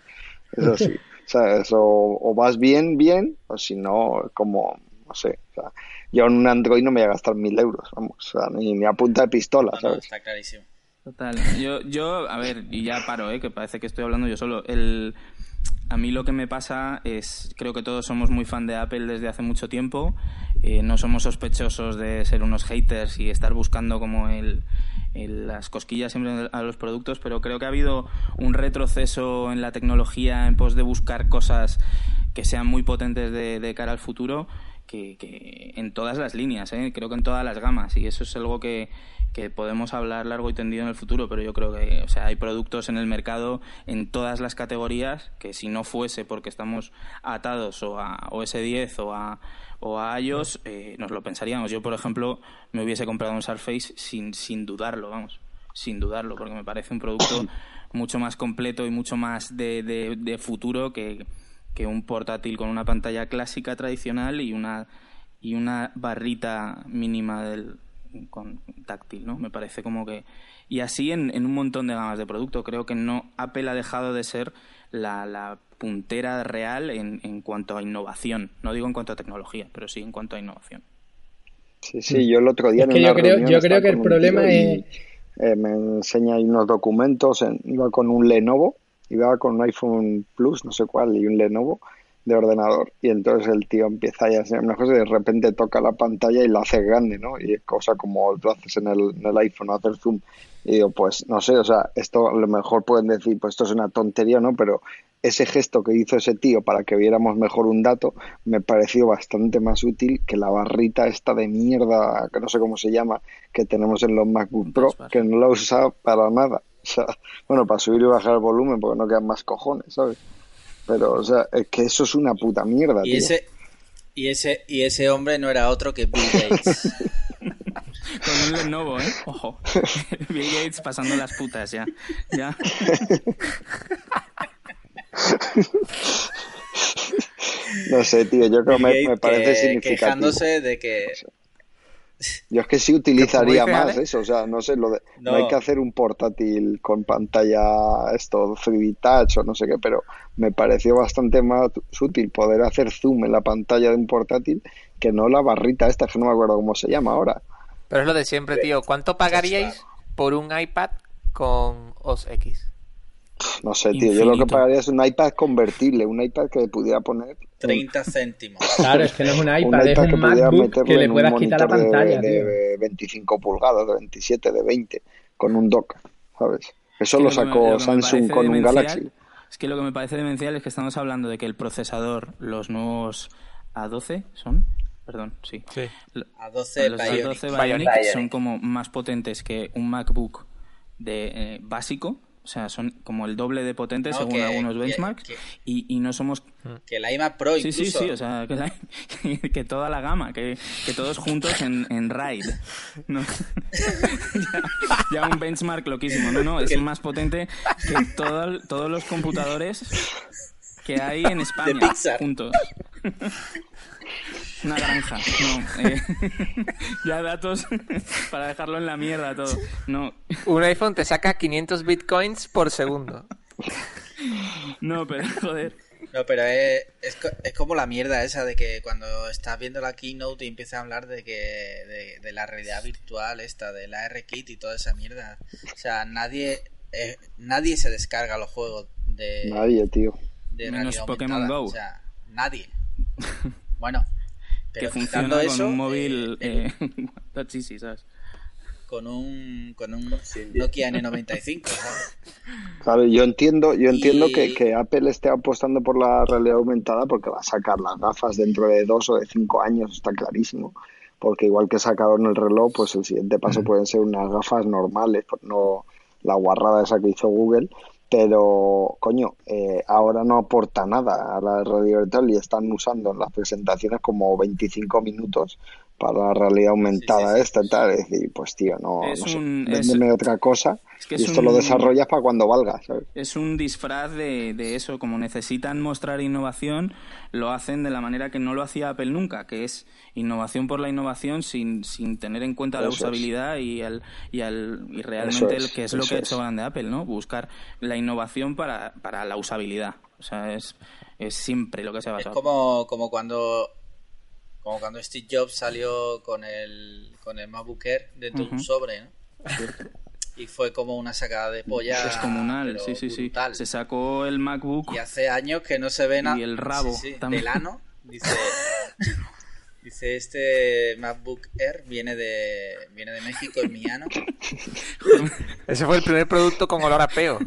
Speaker 3: eso sí. O sea, eso, o vas bien, bien, o si no, como, no sé, o sea, yo en un Android no me voy a gastar mil euros, vamos, o sea, ni, ni a punta de pistola,
Speaker 6: No, no,
Speaker 3: ¿sabes?
Speaker 6: está clarísimo.
Speaker 1: Total. Yo, yo, a ver, y ya paro, ¿eh? que parece que estoy hablando yo solo. El, a mí lo que me pasa es, creo que todos somos muy fan de Apple desde hace mucho tiempo. Eh, no somos sospechosos de ser unos haters y estar buscando como el, el- las cosquillas siempre a los productos, pero creo que ha habido un retroceso en la tecnología en pos de buscar cosas que sean muy potentes de, de cara al futuro. Que, que en todas las líneas, ¿eh? creo que en todas las gamas, y eso es algo que, que podemos hablar largo y tendido en el futuro, pero yo creo que o sea, hay productos en el mercado en todas las categorías que si no fuese porque estamos atados o a OS 10 o a, o a iOS, eh, nos lo pensaríamos. Yo, por ejemplo, me hubiese comprado un Surface sin, sin dudarlo, vamos, sin dudarlo, porque me parece un producto mucho más completo y mucho más de, de, de futuro que, que un portátil con una pantalla clásica tradicional y una y una barrita mínima del con táctil, ¿no? Me parece como que y así en, en un montón de gamas de producto. Creo que no Apple ha dejado de ser la, la puntera real en, en cuanto a innovación. No digo en cuanto a tecnología, pero sí en cuanto a innovación.
Speaker 3: Sí, sí, yo el otro día
Speaker 5: Es
Speaker 3: en
Speaker 5: que
Speaker 3: una
Speaker 5: yo creo- yo creo que el problema
Speaker 3: tío y,
Speaker 5: es-
Speaker 3: eh, me enseña ahí unos documentos, en- iba con un Lenovo, iba con un iPhone Plus, no sé cuál, y un Lenovo de ordenador, y entonces el tío empieza ya a hacer una cosa y de repente toca la pantalla y la hace grande, ¿no? Y es cosa como lo haces en el, en el iPhone, hacer zoom. Y digo, pues no sé, o sea, esto a lo mejor pueden decir, pues esto es una tontería, ¿no? Pero ese gesto que hizo ese tío para que viéramos mejor un dato me pareció bastante más útil que la barrita esta de mierda, que no sé cómo se llama, que tenemos en los MacBook Pro,
Speaker 1: Touch bar.
Speaker 3: que no la usado para nada. O sea, bueno, para subir y bajar el volumen porque no quedan más cojones, ¿sabes? Pero, o sea, es que eso es una puta mierda,
Speaker 6: Y
Speaker 3: tío.
Speaker 6: ese, y ese, y ese hombre no era otro que Bill Gates.
Speaker 1: Con un Lenovo, ¿eh? Ojo. Bill Gates pasando las putas ya. Ya.
Speaker 3: No sé, tío, yo creo que me, parece
Speaker 6: que-
Speaker 3: significativo.
Speaker 6: quejándose de que
Speaker 3: Yo es que sí utilizaría más eso, o sea, no sé, lo de, no.
Speaker 6: No.
Speaker 3: hay que hacer un portátil con pantalla esto 3D Touch o no sé qué, pero me pareció bastante más útil poder hacer zoom en la pantalla de un portátil que no la barrita esta, que no me acuerdo cómo se llama ahora.
Speaker 2: Pero es lo de siempre, tío. ¿Cuánto pagaríais por un iPad con OS X?
Speaker 3: No sé, tío, yo lo que pagaría es un iPad convertible, un iPad que pudiera poner
Speaker 6: 30 céntimos.
Speaker 5: Claro, es que no es un
Speaker 3: un
Speaker 5: iPad, es
Speaker 3: iPad
Speaker 5: un MacBook que le puedas quitar la
Speaker 3: de-
Speaker 5: pantalla,
Speaker 3: de,
Speaker 5: tío.
Speaker 3: 25 pulgadas, de 27, de 20, con un dock, ¿sabes? Eso
Speaker 1: que
Speaker 3: lo
Speaker 1: lo que me-
Speaker 3: sacó
Speaker 1: lo
Speaker 3: Samsung con un Galaxy.
Speaker 1: Es que lo que me parece demencial es que estamos hablando de que el procesador, los nuevos A12 son, perdón, sí.
Speaker 2: Sí.
Speaker 1: L-
Speaker 6: A 12
Speaker 1: los
Speaker 6: Bionic.
Speaker 1: A12
Speaker 2: Bionic.
Speaker 1: Bionic
Speaker 9: Bionic.
Speaker 1: son como más potentes que un MacBook de eh, básico, o sea, son como el doble de potentes
Speaker 6: No,
Speaker 1: según
Speaker 6: que-
Speaker 1: algunos
Speaker 6: que-
Speaker 1: benchmarks
Speaker 6: que-
Speaker 1: y, y no somos
Speaker 6: Que la iMac Pro
Speaker 1: Sí,
Speaker 6: incluso.
Speaker 1: sí, sí, o sea, que, la- que toda la gama, que, que todos juntos en, en RAID. ¿no? ya, ya un benchmark loquísimo, no, no, es
Speaker 6: Que-
Speaker 1: más potente que todo- todos los computadores que hay en España, juntos. Una granja, no. eh, ya datos para dejarlo en la mierda todo. No,
Speaker 2: Un iPhone te saca 500 bitcoins por segundo.
Speaker 1: no, pero joder.
Speaker 6: No, pero es, es, es como la mierda esa de que cuando estás viendo la keynote y empieza a hablar de que de, de la realidad virtual esta, del ARKit y toda esa mierda. O sea, nadie eh, nadie se descarga los juegos de,
Speaker 3: Nadie, tío.
Speaker 6: de
Speaker 1: Menos Pokémon
Speaker 6: aumentada.
Speaker 1: Go.
Speaker 6: O sea, nadie. Bueno,
Speaker 1: Que
Speaker 6: pero
Speaker 1: funciona
Speaker 6: quitando
Speaker 1: con
Speaker 6: eso,
Speaker 1: un móvil
Speaker 6: eh,
Speaker 1: eh, easy, ¿sabes?
Speaker 6: con un con un Nokia N95, ¿sabes?
Speaker 3: Claro, yo entiendo, yo entiendo
Speaker 6: Y-
Speaker 3: que, que Apple esté apostando por la realidad aumentada porque va a sacar las gafas dentro de dos o de cinco años, está clarísimo. Porque igual que sacaron el reloj, pues el siguiente paso pueden ser unas gafas normales, no la guarrada esa que hizo Google. Pero, coño, eh, ahora no aporta nada a la radio y están usando en las presentaciones como 25 minutos para la realidad aumentada
Speaker 6: Sí, sí, sí.
Speaker 3: esta y tal. Es decir, pues tío, no,
Speaker 1: Es
Speaker 3: no sé,
Speaker 1: un- es-
Speaker 3: otra cosa
Speaker 1: es que
Speaker 3: y
Speaker 1: es
Speaker 3: esto lo
Speaker 1: un-
Speaker 3: desarrollas para cuando valga, ¿sabes?
Speaker 1: Es un disfraz de, de eso, como necesitan mostrar innovación, lo hacen de la manera que no lo hacía Apple nunca, que es innovación por la innovación sin, sin tener en cuenta la
Speaker 3: Eso es.
Speaker 1: usabilidad y, el, y, al- y realmente
Speaker 3: es,
Speaker 1: el que es lo que ha
Speaker 3: es.
Speaker 1: hecho grande Apple, ¿no? Buscar la innovación para, para la usabilidad. O sea, es, es siempre lo que se ha
Speaker 6: Es
Speaker 1: basado.
Speaker 6: como, como cuando como cuando Steve Jobs salió con el con el MacBook Air dentro de un sobre, ¿no? Y fue como una sacada de polla
Speaker 1: Descomunal,
Speaker 6: pero
Speaker 1: sí, sí, sí.
Speaker 6: brutal.
Speaker 1: Se sacó el MacBook
Speaker 6: Y hace años que no se ve nada.
Speaker 1: y el rabo
Speaker 6: Sí, sí,
Speaker 1: también.
Speaker 6: del ano. Dice, dice este MacBook Air viene de viene de México, es mi ano.
Speaker 2: Ese fue el primer producto con olor a peo.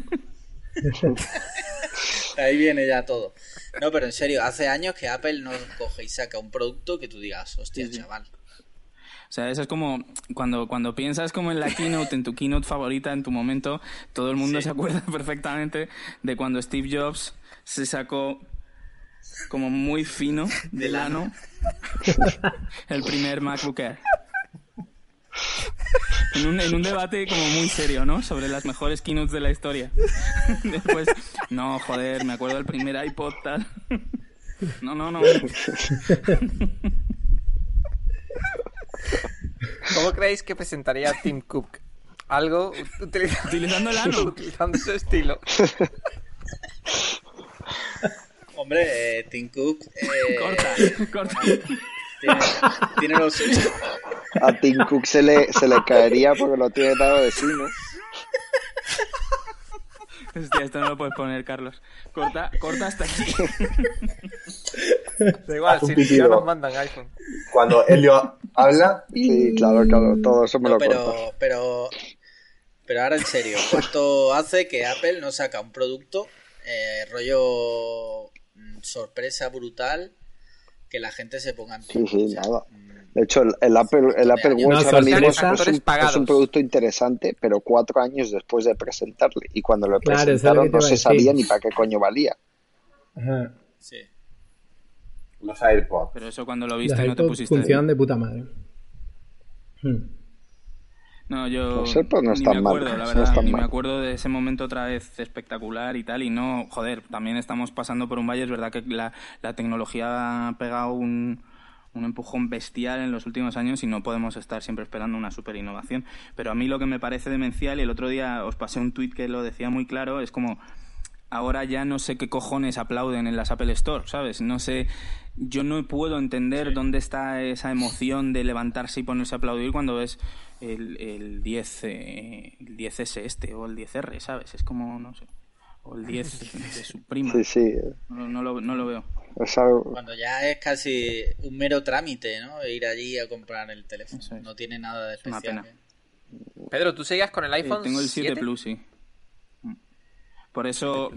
Speaker 6: Ahí viene ya todo. No, pero en serio, hace años que Apple no coge y saca un producto que tú digas, hostia,
Speaker 1: Sí, sí.
Speaker 6: chaval.
Speaker 1: O sea, eso es como cuando, cuando piensas como en la keynote, en tu keynote favorita, en tu momento, todo el mundo
Speaker 6: Sí.
Speaker 1: se acuerda perfectamente de cuando Steve Jobs se sacó como muy fino del ano el primer MacBook Air. En un, en un debate como muy serio, ¿no? Sobre las mejores keynotes de la historia. Después, no, joder, me acuerdo del primer iPod tal. No, no, no.
Speaker 2: ¿Cómo creéis que presentaría Tim Cook? Algo ut- utiliza-
Speaker 1: Utilizando el ano.
Speaker 2: utilizando ese estilo.
Speaker 6: Hombre, eh, Tim Cook eh,
Speaker 1: Corta, corta.
Speaker 6: Tiene, tiene lo suyo.
Speaker 3: A Tim Cook se le, se le caería porque lo tiene dado de sí, ¿no?
Speaker 1: Hostia, esto no lo puedes poner, Carlos. Corta, corta hasta aquí.
Speaker 2: Da igual, si,
Speaker 8: pitido.
Speaker 2: nos mandan iPhone.
Speaker 8: Cuando Helio habla,
Speaker 3: Sí, claro, claro, todo eso me
Speaker 6: No,
Speaker 3: lo
Speaker 6: pero, pero, pero ahora en serio, ¿cuánto hace que Apple no saca un producto eh, rollo mm, sorpresa brutal que la gente se ponga en pie?
Speaker 3: Sí, sí,
Speaker 6: O sea,
Speaker 3: nada.
Speaker 6: mm,
Speaker 3: De hecho, el, el Apple, el Apple Watch
Speaker 5: No,
Speaker 3: ahora mismo es, es un, producto interesante, pero cuatro años después de presentarle. Y cuando lo
Speaker 5: Claro,
Speaker 3: presentaron no se sabía ni para qué coño valía.
Speaker 5: Ajá.
Speaker 6: sí.
Speaker 8: los AirPods.
Speaker 1: Pero eso cuando lo
Speaker 5: Los
Speaker 1: viste no te pusiste.
Speaker 5: funcionan de puta madre. Hmm.
Speaker 1: No, yo
Speaker 3: Los AirPods no
Speaker 1: ni me
Speaker 3: mal,
Speaker 1: acuerdo, la
Speaker 3: no
Speaker 1: verdad,
Speaker 3: están
Speaker 1: ni
Speaker 3: mal.
Speaker 1: me acuerdo de ese momento otra vez espectacular y tal, y no, joder, también estamos pasando por un valle, es verdad que la, la tecnología ha pegado un, un empujón bestial en los últimos años y no podemos estar siempre esperando una super innovación, pero a mí lo que me parece demencial, y el otro día os pasé un tuit que lo decía muy claro, es como ahora ya no sé qué cojones aplauden en las Apple Store, ¿sabes? No sé, yo no puedo entender dónde está esa emoción de levantarse y ponerse a aplaudir cuando ves el, el 10, eh, el 10S este o el 10R, ¿sabes? Es como, no sé, o el 10 de su prima.
Speaker 3: Sí, sí.
Speaker 1: No, no lo, no lo veo.
Speaker 3: Es algo-
Speaker 6: Cuando ya es casi un mero trámite, ¿no? Ir allí a comprar el teléfono.
Speaker 1: Es.
Speaker 6: No tiene nada de
Speaker 1: una
Speaker 6: especial.
Speaker 1: pena.
Speaker 6: ¿eh?
Speaker 2: Pedro, ¿tú seguías con el
Speaker 1: Eh,
Speaker 2: iPhone
Speaker 1: tengo el 7,
Speaker 2: 7?
Speaker 1: Plus, sí. Por eso,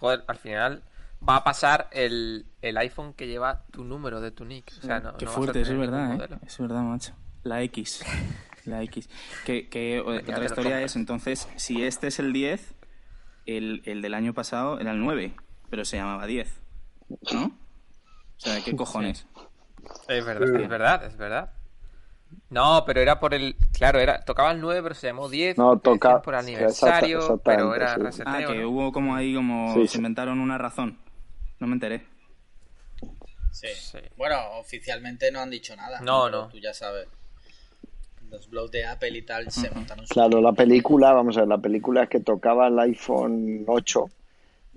Speaker 2: Joder, al final va a pasar el, el iPhone que lleva tu número de tu nick. O sea, no,
Speaker 1: Qué
Speaker 2: no
Speaker 1: fuerte, eso es verdad, ¿eh? Es verdad, macho. La X. La X. Que, que otra historia es, entonces, si este es el 10, el, el del año pasado era el 9, pero se llamaba 10. ¿No? O sea, ¿qué cojones?
Speaker 2: Es verdad, es verdad, es verdad. No, pero era por el. Claro, era tocaba el 9, pero se llamó 10.
Speaker 3: No,
Speaker 2: porque
Speaker 3: toca-
Speaker 2: decían por
Speaker 3: sí,
Speaker 2: aniversario,
Speaker 3: exacta-
Speaker 2: pero era
Speaker 3: sí.
Speaker 2: reseteo.
Speaker 1: Ah, que
Speaker 2: ¿no?
Speaker 1: hubo como ahí, como
Speaker 3: Sí,
Speaker 1: se
Speaker 3: sí.
Speaker 1: inventaron una razón. No me enteré.
Speaker 6: Sí.
Speaker 2: Sí.
Speaker 6: Bueno, oficialmente no han dicho nada.
Speaker 2: No, no.
Speaker 6: Tú ya sabes. Los blogs de Apple y tal se montaron su-
Speaker 3: Claro, la película, vamos a ver, la película es que tocaba el iPhone 8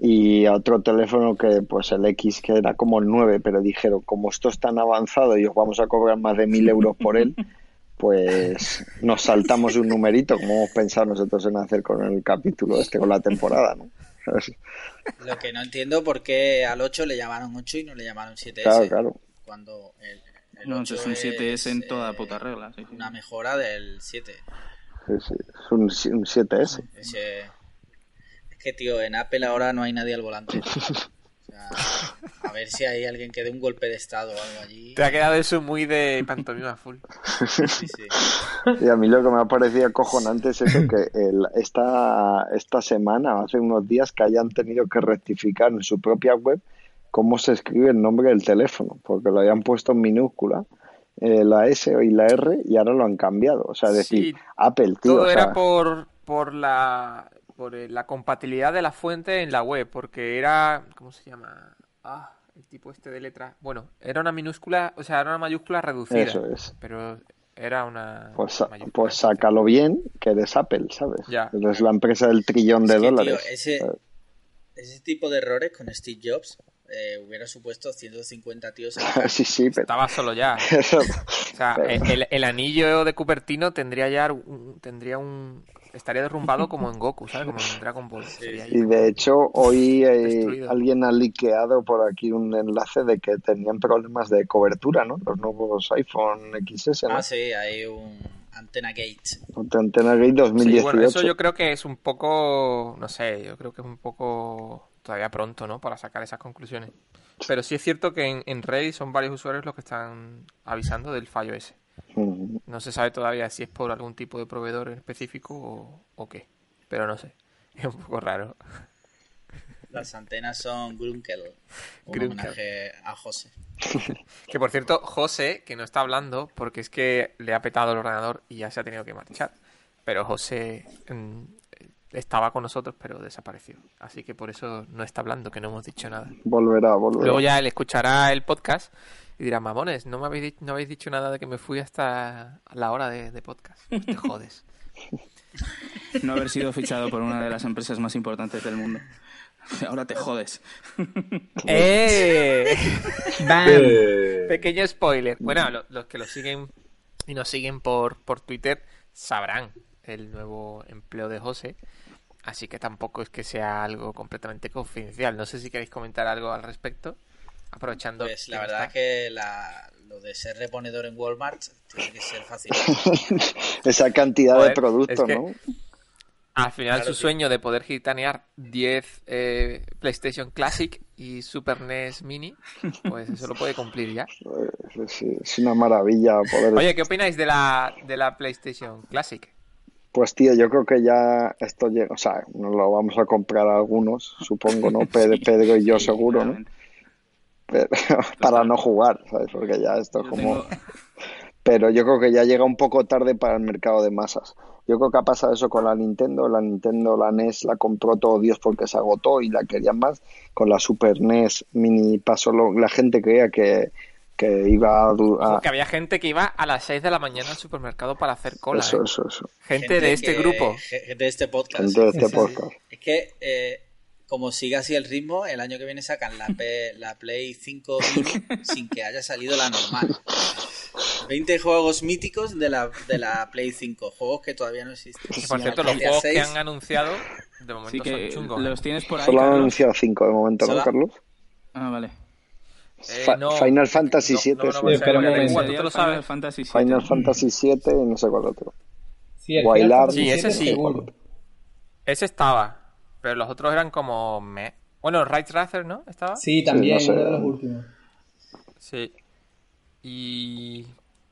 Speaker 3: y a otro teléfono que, pues el X, que era como el 9, pero dijeron, como esto es tan avanzado y os vamos a cobrar más de mil euros por él, pues nos saltamos un numerito, como hemos pensado nosotros en hacer con el capítulo este, con la temporada, ¿no?
Speaker 6: Lo que no entiendo por qué al 8 le llamaron 8 y no le llamaron 7S.
Speaker 3: Claro, claro.
Speaker 6: Cuando el, el
Speaker 1: No,
Speaker 6: 8
Speaker 1: eso es un 7S en toda
Speaker 6: eh,
Speaker 1: puta regla. sí, sí.
Speaker 6: Una mejora del 7.
Speaker 3: Sí, sí, es un, un 7S.
Speaker 6: Ese- Es que, tío, en Apple ahora no hay nadie al volante. O sea, a ver si hay alguien que dé un golpe de estado o algo allí.
Speaker 2: Te ha quedado eso muy de pantomima full.
Speaker 6: Sí, sí.
Speaker 3: Y a mí lo que me ha parecido acojonante es eso, que el, esta, esta semana, hace unos días, que hayan tenido que rectificar en su propia web cómo se escribe el nombre del teléfono, porque lo habían puesto en minúscula eh, la S y la R y ahora lo han cambiado. O sea, decir,
Speaker 2: Sí,
Speaker 3: Apple, tío.
Speaker 2: Todo
Speaker 3: o
Speaker 2: era por, por la por eh, la compatibilidad de la fuente en la web, porque era, ¿cómo se llama? Ah, el tipo este de letra. Bueno, era una minúscula, o sea, era una mayúscula reducida,
Speaker 3: Eso es.
Speaker 2: pero era una
Speaker 3: Pues, pues sácalo bien, que eres Apple, ¿sabes?
Speaker 2: Ya.
Speaker 3: Eres la empresa del trillón de
Speaker 6: tío,
Speaker 3: dólares.
Speaker 6: ese, ese tipo de errores con Steve Jobs eh, hubiera supuesto 150 tíos
Speaker 3: sí, sí, pero...
Speaker 2: Estaba solo ya.
Speaker 3: Eso-
Speaker 2: O sea, el, el- el anillo de Cupertino tendría ya un, tendría un estaría derrumbado como en Goku, ¿sabes? Como en Dragon Ball. Sería
Speaker 3: Y de hecho, hoy eh, alguien ha liqueado por aquí un enlace de que tenían problemas de cobertura, ¿no? Los nuevos iPhone XS, ¿no?
Speaker 6: Ah, sí, hay un Antena Gate.
Speaker 3: Antena Gate
Speaker 2: Sí,
Speaker 3: 2018.
Speaker 2: bueno, eso yo creo que es un poco, no sé, yo creo que es un poco todavía pronto, ¿no? Para sacar esas conclusiones. Pero sí es cierto que en, en Reddit son varios usuarios los que están avisando del fallo ese.
Speaker 3: Mm,
Speaker 2: No se sabe todavía si es por algún tipo de proveedor en específico o, o qué. Pero no sé. Es un poco raro.
Speaker 6: Las antenas son Grunkel. Un
Speaker 2: Grunkel.
Speaker 6: homenaje a José.
Speaker 2: Que por cierto, José, que no está hablando porque es que le ha petado el ordenador y ya se ha tenido que marchar. Pero José mm, estaba con nosotros, pero desapareció. Así que por eso no está hablando, que no hemos dicho nada.
Speaker 3: Volverá, volverá.
Speaker 2: Luego ya él escuchará el podcast y dirá, mamones, no me habéis, no habéis dicho nada de que me fui hasta la hora de, de podcast. Pues te jodes.
Speaker 1: No haber sido fichado por una de las empresas más importantes del mundo. Ahora te jodes.
Speaker 2: ¡Eh!
Speaker 5: ¡Bam!
Speaker 8: Eh,
Speaker 2: Pequeño spoiler. Bueno, lo- los que lo siguen y nos siguen por, por Twitter sabrán el nuevo empleo de José. Así que tampoco es que sea algo completamente confidencial. No sé si queréis comentar algo al respecto. Aprovechando.
Speaker 6: Pues la verdad
Speaker 2: está.
Speaker 6: que la- lo de ser reponedor en Walmart tiene que ser fácil.
Speaker 3: Esa cantidad de productos,
Speaker 2: es que-
Speaker 3: ¿no?
Speaker 2: Al final
Speaker 6: Claro,
Speaker 2: su
Speaker 6: tío.
Speaker 2: sueño de poder gitanear 10 eh, PlayStation Classic y Super NES Mini, pues eso lo puede cumplir ya.
Speaker 3: Es, es una maravilla poder...
Speaker 2: Oye, ¿qué opináis de la, de la PlayStation Classic?
Speaker 3: Pues tío, yo creo que ya esto llega, o sea, nos lo vamos a comprar algunos, supongo, ¿no? Pedro, Pedro y yo
Speaker 1: Sí,
Speaker 3: seguro, ¿no? Pero, para no jugar, ¿sabes? Porque ya esto es
Speaker 1: Yo
Speaker 3: como...
Speaker 1: tengo-
Speaker 3: Pero yo creo que ya llega un poco tarde para el mercado de masas. Yo creo que ha pasado eso con la Nintendo. La Nintendo, la NES la compró todo Dios porque se agotó y la querían más. Con la Super NES Mini pasó lo... La gente creía que, que iba a...
Speaker 2: Ojo,
Speaker 3: a-
Speaker 2: que había gente que iba a las 6 de la mañana al supermercado para hacer cola.
Speaker 3: Eso,
Speaker 2: ¿eh?
Speaker 3: eso, eso.
Speaker 2: Gente, de este
Speaker 6: que-
Speaker 2: grupo.
Speaker 6: Gente de este podcast.
Speaker 3: Gente de este
Speaker 5: Sí.
Speaker 3: podcast.
Speaker 6: Es que, eh, como siga así el ritmo, el año que viene sacan la, P- la Play 5 Mini sin que haya salido la normal. 20 juegos míticos de la, de la Play 5, juegos que todavía no existen.
Speaker 2: Que, por cierto, los juegos que
Speaker 6: 6,
Speaker 2: han anunciado, de momento
Speaker 1: Sí que
Speaker 2: son chungos. ¿eh?
Speaker 1: los tienes por ahí,
Speaker 3: Solo han
Speaker 1: Carlos.
Speaker 3: anunciado cinco de momento, ¿no, Carlos?
Speaker 1: Ah, vale.
Speaker 2: Eh, no,
Speaker 3: Final Fantasy VII,
Speaker 2: no, no,
Speaker 3: sí.
Speaker 5: Espera un momento.
Speaker 2: Tú lo
Speaker 1: el Final
Speaker 2: sabes.
Speaker 1: Fantasy VII.
Speaker 3: Final Fantasy 7 y no sé cuál otro.
Speaker 5: Sí, el
Speaker 3: Wild
Speaker 5: Final. Fantasy
Speaker 2: Sí, ese
Speaker 5: VII
Speaker 2: sí.
Speaker 5: seguro.
Speaker 2: Ese estaba, pero los otros eran como me. Bueno, Right Racer, ¿no? ¿Estaba?
Speaker 5: Sí, también,
Speaker 3: Sí, no sé.
Speaker 5: uno de los últimos.
Speaker 2: Sí. Y...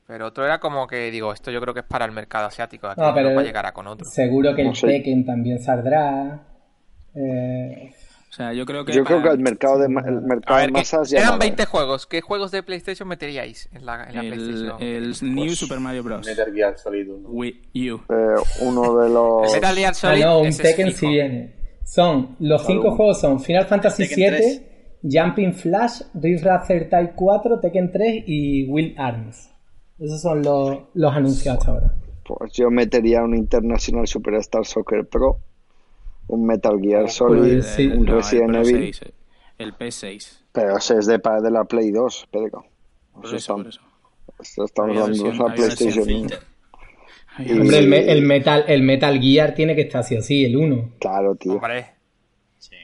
Speaker 2: Pero otro era como que, digo, esto yo creo que es para el mercado asiático. Aquí
Speaker 5: No, pero-
Speaker 2: Europa llegará con otro.
Speaker 5: Seguro que
Speaker 3: No
Speaker 5: el
Speaker 3: sé.
Speaker 5: Tekken también saldrá. Eh,
Speaker 1: O sea, yo creo que.
Speaker 3: Yo creo que el mercado de, el mercado
Speaker 2: ver,
Speaker 3: de
Speaker 2: que
Speaker 3: masas ya
Speaker 2: eran
Speaker 3: nada,
Speaker 2: 20
Speaker 3: ¿eh?
Speaker 2: juegos. ¿Qué juegos de PlayStation meteríais en la, en la
Speaker 1: El,
Speaker 2: PlayStation?
Speaker 1: el New Super Mario Bros.
Speaker 8: Metal Gear Solid 1.
Speaker 1: Wii U.
Speaker 3: Eh, uno de los...
Speaker 2: Metal Gear
Speaker 5: ah, no, un Tekken sí viene. Son, los cinco juegos son Final Fantasy VII, Jumping Flash, Rift Racer Type 4, Tekken 3 y Will Arms. Esos son los, los anunciados hasta ahora.
Speaker 3: Pues yo metería un International Superstar Soccer Pro, un Metal Gear Solid,
Speaker 5: Pues sí.
Speaker 3: un
Speaker 1: no,
Speaker 3: Resident Evil,
Speaker 1: 6, eh. El P6.
Speaker 3: pero ese es de, de la Play 2, Pedro.
Speaker 1: Por
Speaker 3: Eso
Speaker 1: por eso.
Speaker 3: estamos
Speaker 1: había versión
Speaker 3: PlayStation 1.
Speaker 6: filter.
Speaker 1: Ay,
Speaker 3: Y-
Speaker 5: Hombre, el, me- el Metal, el Metal Gear tiene que estar así o sí, el 1.
Speaker 3: Claro, tío.
Speaker 2: Hombre,
Speaker 6: Sí.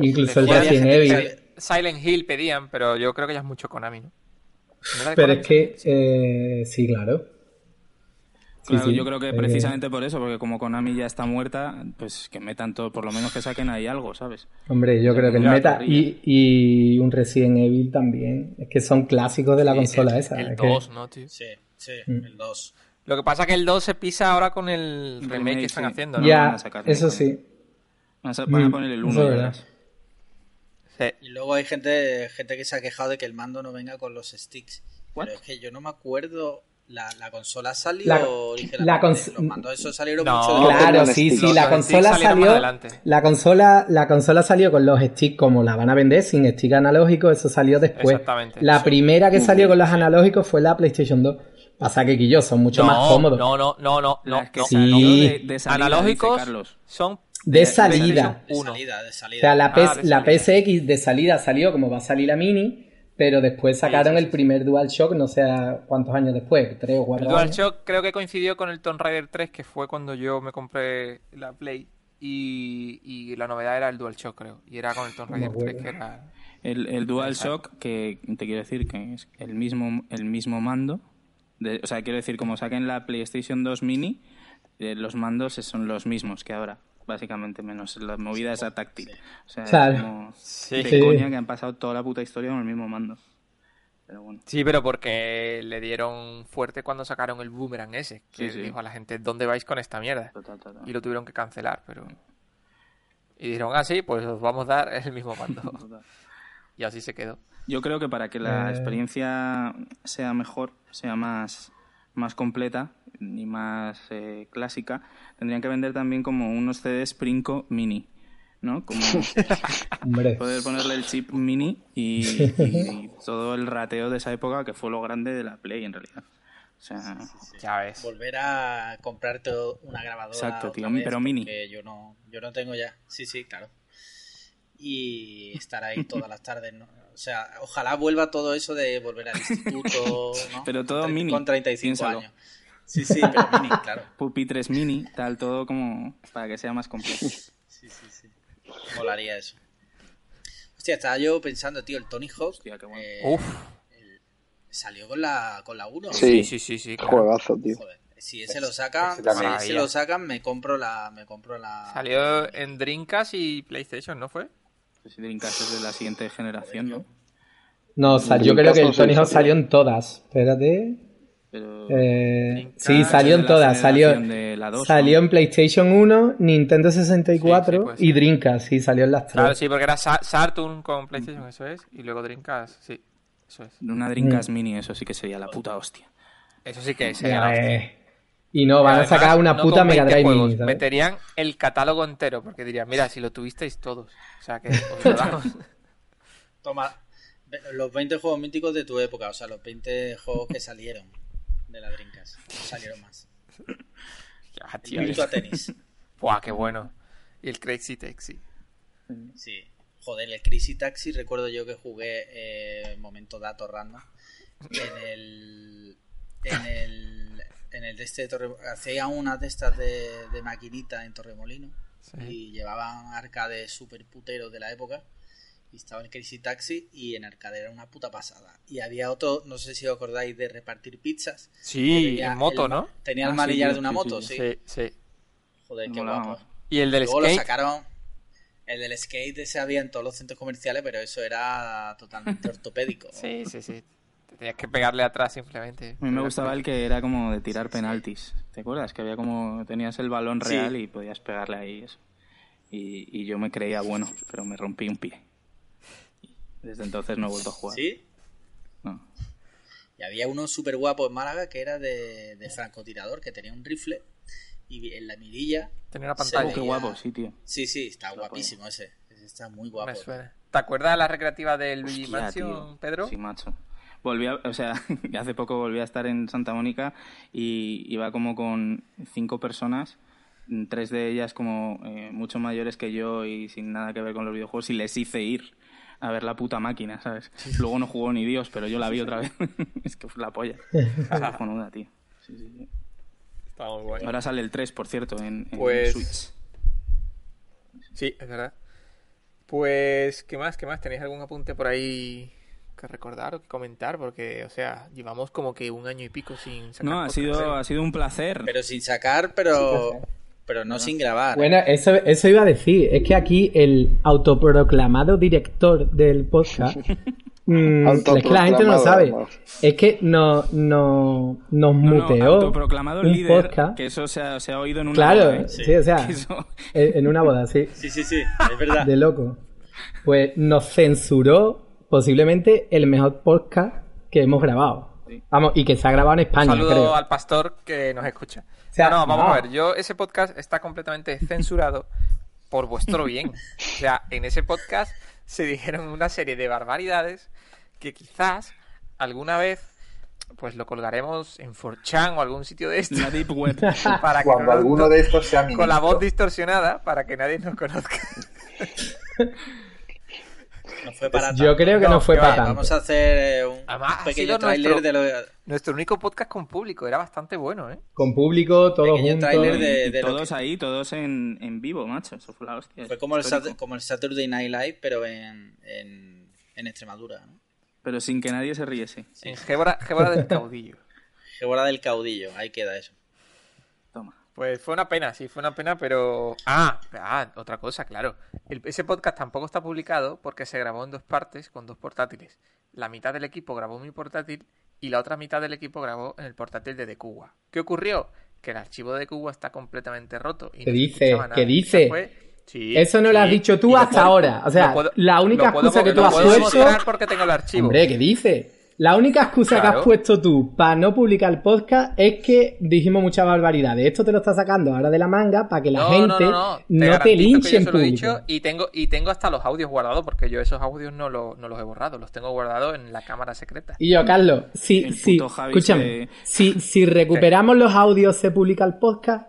Speaker 5: Incluso el Resident Evil.
Speaker 2: Silent Hill pedían, pero yo creo que ya es mucho Konami, ¿no? ¿No era de
Speaker 5: Pero
Speaker 2: Konami?
Speaker 5: es que, eh, sí, claro. Sí,
Speaker 1: Claro,
Speaker 5: sí.
Speaker 1: yo creo que
Speaker 5: Eh,
Speaker 1: precisamente por eso, porque como Konami ya está muerta, pues que metan todo, por lo menos que saquen ahí algo, ¿sabes?
Speaker 5: Hombre, yo creo que el
Speaker 1: corría.
Speaker 5: y, y un Resident Evil también. Es que son clásicos de la
Speaker 2: Sí,
Speaker 5: consola
Speaker 2: el,
Speaker 5: esa.
Speaker 2: El
Speaker 5: es que-
Speaker 2: 2, ¿no, tío?
Speaker 6: Sí, sí,
Speaker 5: Mm.
Speaker 6: el 2.
Speaker 2: Lo que pasa es que el 2 se pisa ahora con el remake,
Speaker 1: remake,
Speaker 2: que están
Speaker 1: sí.
Speaker 2: haciendo, ¿no?
Speaker 5: ya,
Speaker 1: van a sacar
Speaker 5: eso sí.
Speaker 1: Van a, sa- van a
Speaker 5: Mm,
Speaker 1: poner el
Speaker 5: eso
Speaker 1: 1
Speaker 5: es
Speaker 1: y
Speaker 5: verdad.
Speaker 1: verás.
Speaker 2: Sí.
Speaker 6: Y luego hay gente, gente que se ha quejado de que el mando no venga con los sticks. Pero es que yo no me acuerdo. La, la consola salió
Speaker 5: La- la cons-
Speaker 6: Los mandos esos salieron
Speaker 2: No,
Speaker 6: mucho
Speaker 5: Claro, sí, sí, la consola salió.
Speaker 2: adelante.
Speaker 5: La consola, la consola salió con los sticks como la van a vender, sin stick analógico, eso salió después.
Speaker 2: Exactamente,
Speaker 5: La
Speaker 2: sí.
Speaker 5: primera que salió con los analógicos fue la PlayStation 2. Pasa que Guillo son mucho
Speaker 2: no,
Speaker 5: más cómodos.
Speaker 2: No, no, no, no, no.
Speaker 1: Las que
Speaker 2: no.
Speaker 5: Sí.
Speaker 1: de, de salida,
Speaker 2: Analógicos
Speaker 1: Carlos.
Speaker 2: son
Speaker 5: De
Speaker 2: de
Speaker 5: salida.
Speaker 6: De
Speaker 2: 1.
Speaker 6: salida, de salida.
Speaker 5: O sea, la,
Speaker 2: Ah,
Speaker 5: PS la. PSX de salida salió como va a salir la Mini, pero después sacaron
Speaker 2: sí, sí,
Speaker 5: el primer DualShock, no sé cuántos años después, tres o
Speaker 2: El
Speaker 5: cuatro años.
Speaker 2: DualShock creo que coincidió con el Tomb Raider 3, que fue cuando yo me compré la Play. Y, y la novedad era el DualShock, creo. Y era con el Tomb Raider 3,
Speaker 5: acuerdo.
Speaker 2: que era...
Speaker 1: El, el DualShock, que te quiero decir que es el mismo, el mismo mando. De- o sea, quiero decir, como saquen la PlayStation 2 Mini, eh, los mandos son los mismos que ahora, básicamente, menos la movida esa táctil. O sea, es
Speaker 5: Claro.
Speaker 1: como
Speaker 2: Sí.
Speaker 1: de coña que han pasado toda la puta historia con el mismo mando. Pero bueno.
Speaker 2: Sí, pero porque le dieron fuerte cuando sacaron el Boomerang ese. Que
Speaker 1: Sí, sí.
Speaker 2: dijo a la gente, ¿dónde vais con esta mierda?
Speaker 1: Total, total.
Speaker 2: Y lo tuvieron que cancelar, pero... Y dijeron, ah, sí, pues os vamos a dar el mismo mando.
Speaker 1: Total.
Speaker 2: y así se quedó.
Speaker 1: Yo creo que para que la
Speaker 5: Eh.
Speaker 1: experiencia sea mejor, sea más, más completa y más eh, clásica, tendrían que vender también como unos CDs Princo mini, ¿no? Como poder ponerle el chip mini y, y todo el rateo de esa época que fue lo grande de la Play en realidad. O sea,
Speaker 2: Ya ves.
Speaker 6: Volver a comprarte una grabadora.
Speaker 1: Exacto, tío, pero mini.
Speaker 6: Yo no, yo no tengo ya. Sí, sí, claro. Y estar ahí todas las tardes, ¿no? O sea, ojalá vuelva todo eso de volver al instituto, ¿no?
Speaker 1: Pero todo
Speaker 6: Con
Speaker 1: mini,
Speaker 6: Con 35
Speaker 1: piénsalo.
Speaker 6: años. Sí, sí, pero mini, claro.
Speaker 1: pupitres mini, tal, todo como para que sea más completo.
Speaker 6: Sí, sí, sí. Molaría eso. Hostia, estaba yo pensando, tío, el Tony Hawk
Speaker 1: Hostia, qué bueno.
Speaker 6: eh,
Speaker 2: Uf.
Speaker 6: salió con la, con la 1.
Speaker 3: Sí.
Speaker 2: Sí, sí, sí, claro.
Speaker 3: Juegazo, tío.
Speaker 6: Joder, si ese lo sacan, si ese lo sacan, me compro la, me compro la.
Speaker 2: Salió en Dreamcast y PlayStation, ¿no fue?
Speaker 1: Si Dreamcast es de la siguiente generación, ¿no?
Speaker 5: No, o sea, yo creo que el Tony Hawk salió en todas. Espérate.
Speaker 1: Pero...
Speaker 5: Eh, sí, salió en
Speaker 1: la
Speaker 5: todas. Salió,
Speaker 1: generación de la 2,
Speaker 5: salió
Speaker 1: ¿no?
Speaker 5: en PlayStation 1, Nintendo 64
Speaker 2: Sí, sí, puede
Speaker 5: y. Dreamcast. Sí, salió en las tres.
Speaker 2: Claro, sí, porque era Sa- Saturn con PlayStation, eso es. Y luego Dreamcast, sí. Eso es.
Speaker 1: Una Dreamcast mini, eso sí que sería la puta hostia.
Speaker 2: Eso sí que es.
Speaker 5: Ya ves. Y no, van a sacar una
Speaker 2: no
Speaker 5: puta Mega
Speaker 2: 20
Speaker 5: Drive
Speaker 2: juegos,
Speaker 5: Mini. ¿sabes?
Speaker 2: Meterían el catálogo entero, porque dirían, mira, si lo tuvisteis todos. O sea que os lo damos.
Speaker 6: Toma, los 20 juegos míticos de tu época, o sea, los 20 juegos que salieron de la. No salieron más.
Speaker 2: Ya, tío.
Speaker 6: Virtua Tennis.
Speaker 2: Buah, qué bueno. Y el Crazy Taxi.
Speaker 6: Sí. Joder, el Crazy Taxi recuerdo yo que jugué eh, momento dato random en el en el en el de este de Torre hacía unas de estas de, de maquinita en Torremolino
Speaker 2: Sí.
Speaker 6: y llevaban arcades super puteros de la época y estaba el Crazy Taxi y en arcade era una puta pasada y había otro no sé si os acordáis de repartir pizzas
Speaker 2: Sí, en moto,
Speaker 6: el-
Speaker 2: ¿no?
Speaker 6: tenía el
Speaker 1: Ah,
Speaker 6: manillar de una
Speaker 1: sí,
Speaker 6: moto
Speaker 1: sí,
Speaker 6: sí, joder qué guapo.
Speaker 2: Y el del
Speaker 6: Luego lo
Speaker 2: skate.
Speaker 6: sacaron. El del skate ese había en todos los centros comerciales, pero eso era totalmente ortopédico.
Speaker 2: Sí, sí, sí. Te tenías que pegarle atrás simplemente.
Speaker 1: A mí me gustaba el que era como de tirar
Speaker 6: Sí, sí.
Speaker 1: penaltis. ¿Te acuerdas? Que había como... Tenías el balón
Speaker 6: Sí.
Speaker 1: real y podías pegarle ahí eso. Y, y yo me creía bueno, pero me rompí un pie. Y desde entonces no he vuelto a jugar.
Speaker 6: ¿Sí?
Speaker 1: No.
Speaker 6: Y había uno súper guapo en Málaga que era de, de francotirador, que tenía un rifle y en la mirilla.
Speaker 2: Tenía una pantalla.
Speaker 1: Oh, qué guapo, sí, tío.
Speaker 6: Sí, sí, está guapísimo ese. Ese está muy guapo.
Speaker 2: Me suena. ¿Te acuerdas de la recreativa del Luigi
Speaker 1: Hostia,
Speaker 2: Mansion,
Speaker 1: tío.
Speaker 2: Pedro?
Speaker 1: Sí, macho. Volví a, o sea, hace poco volví a estar en Santa Mónica y iba como con cinco personas, tres de ellas como eh, mucho mayores que yo y sin nada que ver con los videojuegos y les hice ir a ver la puta máquina, ¿sabes? Luego no jugó ni Dios, pero yo la vi otra vez. es que fue la polla. Tío. Sí, sí, sí.
Speaker 2: Está muy guay.
Speaker 1: Ahora sale el 3, por cierto, en, en
Speaker 2: Pues-
Speaker 1: Switch.
Speaker 2: Sí, es verdad. Pues, ¿qué más? ¿Qué más? ¿Tenéis algún apunte por ahí que recordar o que comentar? Porque, o sea, llevamos como que un año y pico sin sacar
Speaker 1: No, ha sido, ha sido un placer.
Speaker 6: Pero sin sacar, pero. Pero no sin grabar.
Speaker 5: Bueno, eso, eso iba a decir. Es que aquí el autoproclamado director del podcast. mm, es que la gente no lo sabe. Es que no, no, nos
Speaker 1: No, no,
Speaker 5: muteó
Speaker 1: autoproclamado
Speaker 5: un
Speaker 1: líder,
Speaker 5: podcast.
Speaker 1: que eso se ha, se ha oído en una
Speaker 5: Claro,
Speaker 1: boda, ¿eh?
Speaker 5: sí, o sea,
Speaker 1: eso-
Speaker 5: en una boda, sí.
Speaker 6: Sí, sí, sí, es verdad.
Speaker 5: De loco. Pues nos censuró posiblemente el mejor podcast que hemos grabado. Vamos, y que se ha grabado en
Speaker 2: Un
Speaker 5: España,
Speaker 2: saludo
Speaker 5: creo.
Speaker 2: al pastor que nos escucha.
Speaker 5: sea,
Speaker 2: no, no, vamos
Speaker 5: no.
Speaker 2: a ver. Yo, ese podcast está completamente censurado por vuestro bien. O sea, en ese podcast se dijeron una serie de barbaridades que quizás alguna vez pues lo colgaremos en 4chan o algún sitio de estos
Speaker 1: La Deep Web.
Speaker 2: para que
Speaker 8: Cuando
Speaker 2: no-
Speaker 8: alguno de estos sea
Speaker 2: con la voz distorsionada para que nadie nos conozca.
Speaker 6: No fue para
Speaker 5: Yo
Speaker 6: tanto.
Speaker 5: creo que no,
Speaker 2: No,
Speaker 5: fue para tanto.
Speaker 6: Vamos a hacer eh, un
Speaker 2: Además, ha
Speaker 6: pequeño
Speaker 2: sido
Speaker 6: tráiler
Speaker 2: nuestro-
Speaker 6: de lo
Speaker 2: Nuestro único podcast con público era bastante bueno, ¿eh?
Speaker 5: Con público, todos
Speaker 6: Pequeño
Speaker 5: juntos.
Speaker 6: de- de
Speaker 1: todos
Speaker 6: que-
Speaker 1: ahí, todos en, en vivo, macho. Eso fue la hostia.
Speaker 6: Fue como el,
Speaker 1: Histórico.
Speaker 6: Como el Saturday Night Live, pero en, en, en Extremadura, ¿no?
Speaker 1: Pero sin que nadie se riese.
Speaker 2: En Gébora, Gébora del Caudillo.
Speaker 6: Gebora del caudillo, ahí queda eso.
Speaker 2: Pues fue una pena, sí, fue una pena, pero... Ah, ah, otra cosa, claro. El- ese podcast tampoco está publicado porque se grabó en dos partes con dos portátiles. La mitad del equipo grabó mi portátil y la otra mitad del equipo grabó en el portátil de The Cuba. ¿Qué ocurrió? Que el archivo de Cuba está completamente roto. Y
Speaker 5: ¿Qué
Speaker 2: no
Speaker 5: dice? ¿Qué dice?
Speaker 2: fue- Sí,
Speaker 5: Eso no lo has dicho tú hasta
Speaker 2: puedo-
Speaker 5: ahora. O sea,
Speaker 2: puedo-
Speaker 5: la única
Speaker 2: puedo-
Speaker 5: excusa que tú has
Speaker 2: puedo
Speaker 5: puesto.
Speaker 2: porque tengo el archivo.
Speaker 5: Hombre, ¿qué dice? La única excusa que has puesto tú para no publicar el podcast es que dijimos muchas barbaridades. Esto te lo está sacando ahora de la manga para que la
Speaker 2: No,
Speaker 5: gente
Speaker 2: no, no, no. Te
Speaker 5: no te
Speaker 2: que
Speaker 5: linche
Speaker 2: yo
Speaker 5: en
Speaker 2: se lo he dicho y tengo, y tengo hasta los audios guardados porque yo esos audios no, lo- no los he borrado, los tengo guardados en la cámara secreta.
Speaker 5: Y yo, Carlos, si, si, escúchame, si, si recuperamos los audios, ¿se publica el podcast?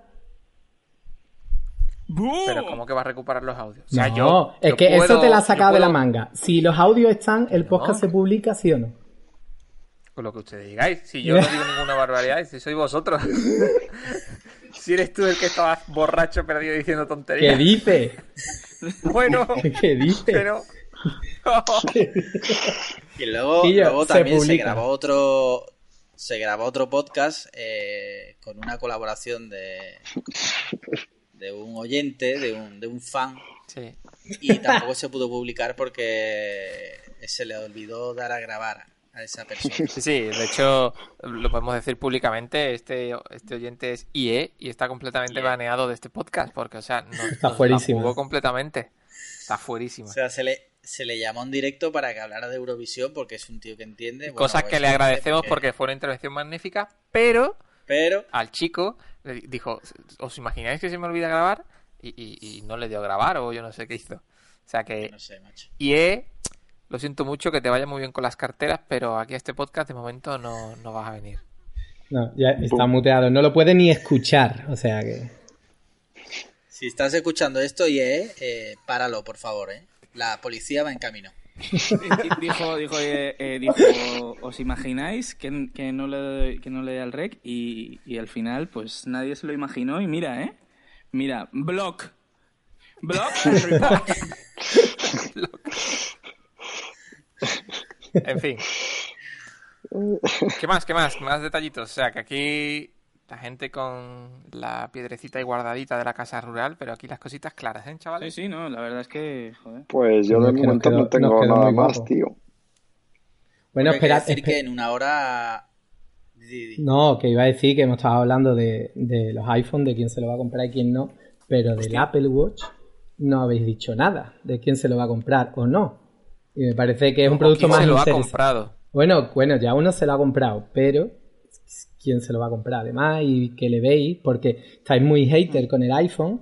Speaker 2: Pero ¿cómo que va a recuperar los audios? O sea,
Speaker 5: no,
Speaker 2: yo-
Speaker 5: es
Speaker 2: yo
Speaker 5: que eso te la has
Speaker 2: yo
Speaker 5: sacado de la manga. Si los audios están, ¿el podcast se publica, sí o no?
Speaker 2: Con lo que ustedes digáis. Si yo no digo ninguna barbaridad, si sois vosotros. si eres tú el que estabas borracho perdido diciendo
Speaker 5: ¿Qué
Speaker 2: tonterías.
Speaker 5: dice?
Speaker 2: Bueno,
Speaker 5: ¿Qué dice?
Speaker 2: pero...
Speaker 6: Y luego,
Speaker 5: Y
Speaker 6: luego
Speaker 5: se
Speaker 6: también se, grabó otro se grabó otro podcast eh, con una colaboración de de un oyente, de un, de un fan,
Speaker 2: Sí.
Speaker 6: y tampoco se pudo publicar porque se le olvidó dar a grabar a esa persona.
Speaker 2: Sí, sí, de hecho, lo podemos decir públicamente, este, este oyente es IE y está completamente baneado de este podcast, porque, o sea, no,
Speaker 5: Está
Speaker 2: nos la
Speaker 5: fuerísimo.
Speaker 2: jugó completamente. Está fuerísimo.
Speaker 6: O sea, se le, se le llamó en directo para que hablara de Eurovisión porque es un tío que entiende. Bueno,
Speaker 2: Cosas
Speaker 6: pues,
Speaker 2: que le agradecemos porque fue una intervención magnífica, pero
Speaker 6: Pero
Speaker 2: al chico le di- dijo, ¿os imagináis que se me olvida grabar? Y, y- y no le dio a grabar o yo no sé qué hizo. O sea que
Speaker 6: no sé, macho.
Speaker 2: IE, lo siento mucho, que te vaya muy bien con las carteras, pero aquí a este podcast de momento no, no vas a venir.
Speaker 5: No, ya está muteado. No lo puede ni escuchar. O sea que.
Speaker 6: Si estás escuchando esto, y eh, páralo, por favor, ¿eh? La policía va en camino.
Speaker 1: dijo, dijo, eh, eh, dijo, ¿os imagináis que, que no le que no le da el rec? Y, y al final, pues nadie se lo imaginó. Y mira, ¿eh? Mira, block. Block and report.
Speaker 2: En fin. ¿Qué más? ¿Qué más? Más detallitos. O sea, que aquí la gente con la piedrecita y guardadita de la casa rural, pero aquí las cositas claras, ¿eh,
Speaker 1: Sí,
Speaker 2: chavales?
Speaker 1: sí, no, la verdad es que, joder.
Speaker 3: Pues yo
Speaker 5: No,
Speaker 3: de momento
Speaker 5: quedó-
Speaker 3: no tengo nada más, tío.
Speaker 5: Bueno,
Speaker 6: Hay que
Speaker 5: espera.
Speaker 6: decir que en una hora...
Speaker 5: No, que iba a decir que hemos estado hablando de, de los iPhones, de quién se lo va a comprar y quién no. Pero del Apple Watch no habéis dicho nada de quién se lo va a comprar o no. Y me parece que es un producto
Speaker 2: ¿Quién
Speaker 5: más
Speaker 2: se lo ha comprado?
Speaker 5: Bueno, bueno, ya uno se lo ha comprado, pero ¿quién se lo va a comprar además? Y que le veis, porque estáis muy hater con el iPhone,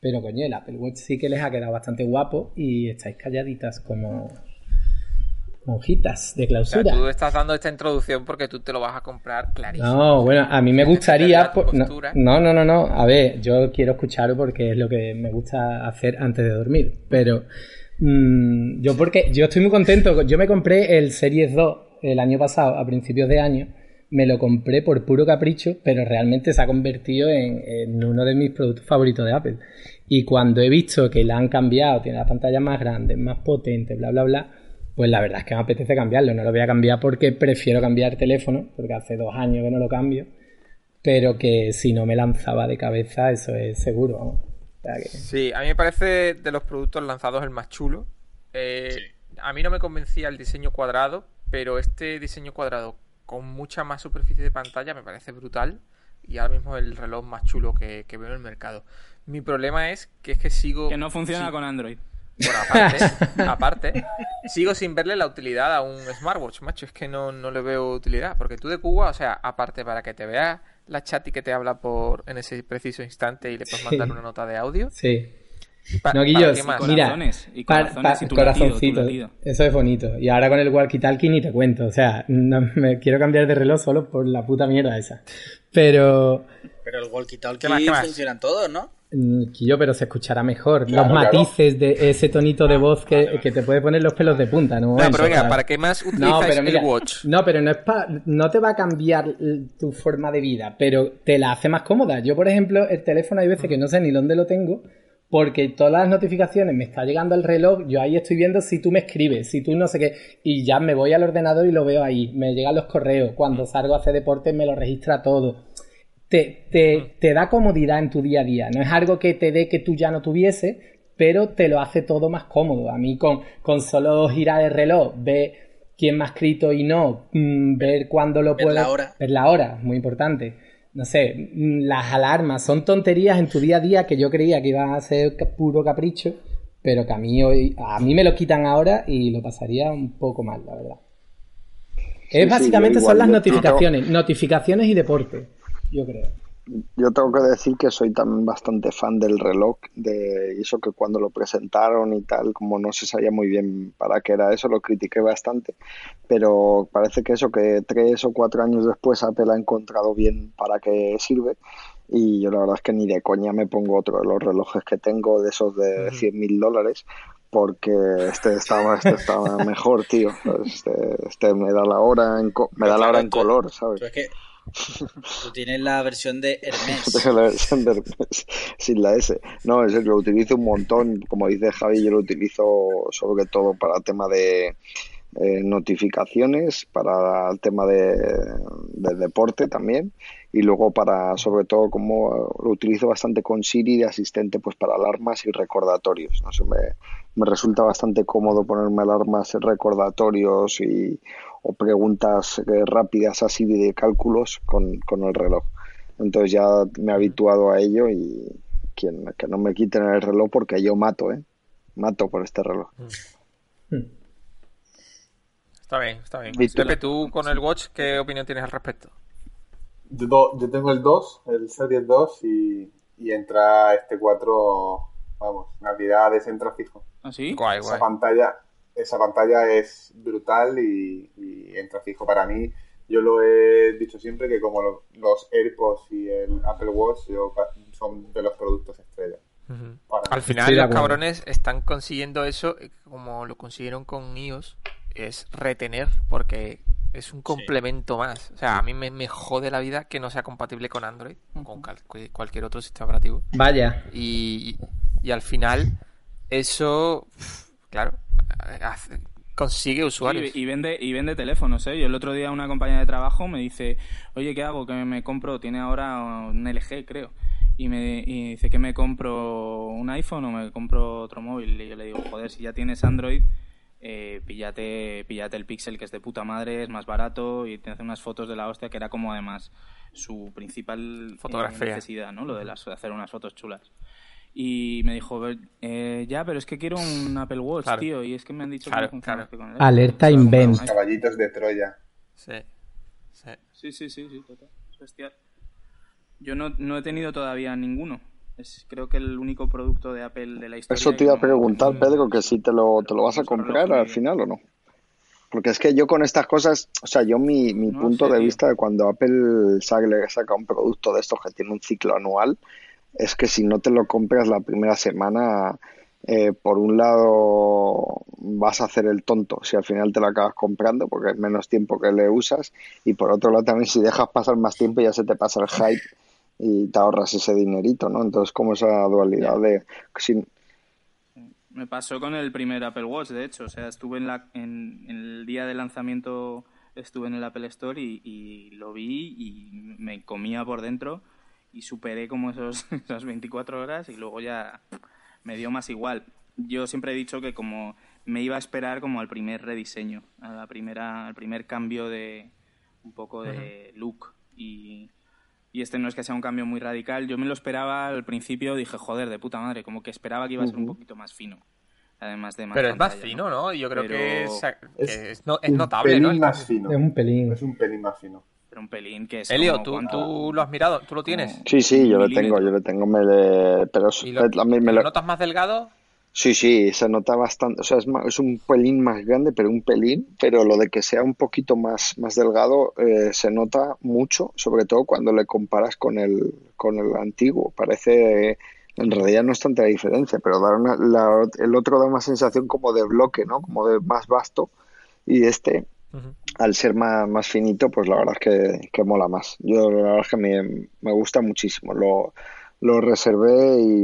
Speaker 5: pero coño, el Apple Watch sí que les ha quedado bastante guapo y estáis calladitas como monjitas de
Speaker 2: O sea,
Speaker 5: clausura.
Speaker 2: tú estás dando esta introducción porque tú te lo vas a comprar clarísimo.
Speaker 5: No, bueno, a mí me gustaría... no, no, no, no, no, a ver, yo quiero escucharos porque es lo que me gusta hacer antes de dormir, pero mm, yo porque yo estoy muy contento, yo me compré el Series 2 el año pasado, a principios de año, me lo compré por puro capricho, pero realmente se ha convertido en, en uno de mis productos favoritos de Apple. Y cuando he visto que la han cambiado, tiene la pantalla más grande, más potente, bla, bla, bla, pues la verdad es que me apetece cambiarlo. No lo voy a cambiar porque prefiero cambiar teléfono, porque hace dos años que no lo cambio. Pero que si no me lanzaba de cabeza, eso es seguro. Que-
Speaker 2: Sí, a mí me parece de los productos lanzados el más chulo. Eh, A mí no me convencía el diseño cuadrado, pero este diseño cuadrado con mucha más superficie de pantalla me parece brutal. Y ahora mismo es el reloj más chulo que, que veo en el mercado. Mi problema es que es que sigo...
Speaker 1: Que no funciona
Speaker 2: sí,
Speaker 1: con Android.
Speaker 2: Bueno, aparte, aparte, sigo sin verle la utilidad a un smartwatch, macho. Es que no, no le veo utilidad. Porque tú de Cuba, o sea, aparte para que te vea la chat y que te habla por en ese preciso instante y le puedes
Speaker 5: Sí.
Speaker 2: mandar una nota de audio.
Speaker 5: Sí.
Speaker 2: Pa-
Speaker 5: No,
Speaker 2: ¿para
Speaker 5: Guillos,
Speaker 2: qué más?
Speaker 5: mira,
Speaker 1: Corazones, y corazones
Speaker 5: pa-
Speaker 1: y tu latido, tu
Speaker 5: corazoncito,
Speaker 1: latido.
Speaker 5: eso es bonito. Y ahora con el walkie-talkie ni te cuento, o sea, no me quiero cambiar de reloj solo por la puta mierda esa. Pero,
Speaker 6: Pero el
Speaker 2: ¿Qué más,
Speaker 6: walkie-talkie
Speaker 2: qué más?
Speaker 6: funcionan todos, ¿no?
Speaker 5: Mm, Quillo, pero se escuchará mejor.
Speaker 8: Claro,
Speaker 5: los
Speaker 8: claro.
Speaker 5: matices de ese tonito de voz que, que te puede poner los pelos de punta, ¿no?
Speaker 2: No, pero venga,
Speaker 5: ¿sabes?
Speaker 2: ¿para qué más
Speaker 5: No,
Speaker 2: utilizas
Speaker 5: pero mira,
Speaker 2: el watch?
Speaker 5: no, pero no es pa- no te va a cambiar tu forma de vida, pero te la hace más cómoda. Yo, por ejemplo, el teléfono hay veces que no sé ni dónde lo tengo, porque todas las notificaciones me está llegando al reloj, yo ahí estoy viendo si tú me escribes, si tú no sé qué, y ya me voy al ordenador y lo veo ahí, me llegan los correos, cuando salgo a hacer deporte me lo registra todo. Te, te, te da comodidad en tu día a día, no es algo que te dé que tú ya no tuviese, pero te lo hace todo más cómodo. A mí con, con solo girar el reloj, ver quién me ha escrito y no, mm, ver cuándo lo
Speaker 6: Ver
Speaker 5: puedo...
Speaker 6: la hora.
Speaker 5: Ver la hora, muy importante. No sé, mm, las alarmas son tonterías en tu día a día que yo creía que iban a ser puro capricho, pero que a mí hoy, a mí me lo quitan ahora y lo pasaría un poco mal, la verdad.
Speaker 3: Sí,
Speaker 5: es
Speaker 3: sí,
Speaker 5: básicamente son las notificaciones, notificaciones y deporte, yo creo.
Speaker 3: Yo tengo que decir que soy también bastante fan del reloj, de eso que cuando lo presentaron y tal, como no se sabía muy bien para qué era eso, lo critiqué bastante, pero parece que eso que tres o cuatro años después Apple ha encontrado bien para qué sirve y yo la verdad es que ni de coña me pongo otro de los relojes que tengo de esos de 100 mil dólares porque este estaba, este estaba mejor, tío. Este, este me da la hora en, co- me da la hora en color, ¿sabes?
Speaker 6: Es que tú tienes la versión de Hermes.
Speaker 3: La versión de Hermes sin la S. No, en serio, lo utilizo un montón. Como dice Javi, yo lo utilizo sobre todo para el tema de eh, notificaciones, para el tema de, de deporte también. Y luego para, sobre todo, como lo utilizo bastante con Siri de asistente, pues para alarmas y recordatorios. No sé, me, me resulta bastante cómodo ponerme alarmas, recordatorios y, o preguntas eh, rápidas así de cálculos con, con el reloj. Entonces ya me he habituado a ello y quien, que no me quiten el reloj porque yo mato, ¿eh? Mato por este reloj.
Speaker 2: Está bien, está bien. Pepe, tú con el watch, ¿qué opinión tienes al respecto?
Speaker 8: Yo, do- yo tengo el 2, el Series 2 y, y entra este 4, vamos, navidades, entra fijo.
Speaker 1: ¿Ah, sí?
Speaker 2: Guay,
Speaker 8: Esa pantalla, esa pantalla es brutal y, y entra fijo para mí. Yo lo he dicho siempre que como lo- los AirPods y el Apple Watch yo son de los productos estrella.
Speaker 2: Al final los cabrones están consiguiendo eso, eh, como lo consiguieron con iOS, es retener, porque es un complemento más. O sea, a mí me, me jode la vida que no sea compatible con Android, o con cal- cualquier otro sistema operativo.
Speaker 5: Vaya,
Speaker 2: Y, y al final, eso, claro, hace- consigue usuarios.
Speaker 1: Y, y vende y vende teléfonos, ¿eh? Yo el otro día una compañera de trabajo me dice, oye, ¿qué hago? Que me compro, tiene ahora un LG, creo. Y me y dice que me compro un iPhone o me compro otro móvil. Y yo le digo, joder, si ya tienes Android, eh, píllate, píllate el Pixel, que es de puta madre, es más barato y te hace unas fotos de la hostia, que era como además su principal eh,
Speaker 2: Fotografía.
Speaker 1: necesidad, ¿no? Lo de, las, de hacer unas fotos chulas. Y me dijo, "Ver, eh, ya, pero es que quiero un Apple Watch,
Speaker 2: Claro.
Speaker 1: tío, y es que me han dicho
Speaker 2: Claro,
Speaker 1: que no funciona
Speaker 2: claro.
Speaker 1: con
Speaker 5: alerta
Speaker 1: iPhone".
Speaker 5: invent.
Speaker 8: Caballitos de Troya.
Speaker 2: Sí, sí.
Speaker 1: Sí, sí, sí, sí, total. Es bestial. Yo no, no he tenido todavía ninguno. Es creo que el único producto de Apple de la historia.
Speaker 3: Eso te iba a preguntar, Pedro, que si te lo, te lo vas a comprar al final o no. Porque es que yo con estas cosas, o sea, yo mi, mi
Speaker 1: No
Speaker 3: punto
Speaker 1: sé,
Speaker 3: de
Speaker 1: tío.
Speaker 3: vista de cuando Apple saca un producto de estos que tiene un ciclo anual, es que si no te lo compras la primera semana, eh, por un lado vas a hacer el tonto si al final te lo acabas comprando porque es menos tiempo que le usas y por otro lado también si dejas pasar más tiempo ya se te pasa el hype y te ahorras ese dinerito, ¿no? Entonces como esa dualidad de...
Speaker 1: Me pasó con el primer Apple Watch, de hecho. O sea, estuve en, la, en, en el día de lanzamiento, estuve en el Apple Store y, y lo vi y me comía por dentro y superé como esos, esas 24 horas y luego ya me dio más igual. Yo siempre he dicho que como me iba a esperar como al primer rediseño, a la primera, al primer cambio de un poco de look y, y este no es que sea un cambio muy radical. Yo me lo esperaba al principio, dije, joder, de puta madre, como que esperaba que iba a ser un poquito más fino. además de más
Speaker 2: Pero es más fino, ¿no? Yo creo
Speaker 1: Pero-
Speaker 2: que es, que
Speaker 8: Es
Speaker 2: es, no- es
Speaker 8: un
Speaker 2: notable,
Speaker 8: pelín
Speaker 2: ¿no?
Speaker 8: más fino.
Speaker 5: Es un pelín.
Speaker 8: Es un pelín más fino.
Speaker 1: Pero un pelín que es
Speaker 2: Elio,
Speaker 1: como
Speaker 2: ¿tú, lo has mirado? ¿Tú lo tienes?
Speaker 3: Sí, sí, yo le tengo, yo le tengo, me le- pero es-
Speaker 2: ¿Y lo,
Speaker 3: a mí me
Speaker 2: lo
Speaker 3: lo-
Speaker 2: notas más delgado?
Speaker 3: Sí, sí, se nota bastante, o sea, es, ma- es un pelín más grande, pero un pelín, pero lo de que sea un poquito más, más delgado eh, se nota mucho, sobre todo cuando le comparas con el, con el antiguo. Parece, en realidad no es tanta diferencia, pero da una- la- el otro da una sensación como de bloque, ¿no? Como de más vasto, y este, Al ser más, más finito, pues la verdad es que, que mola más. Yo la verdad es que me, me gusta muchísimo. Lo, lo reservé y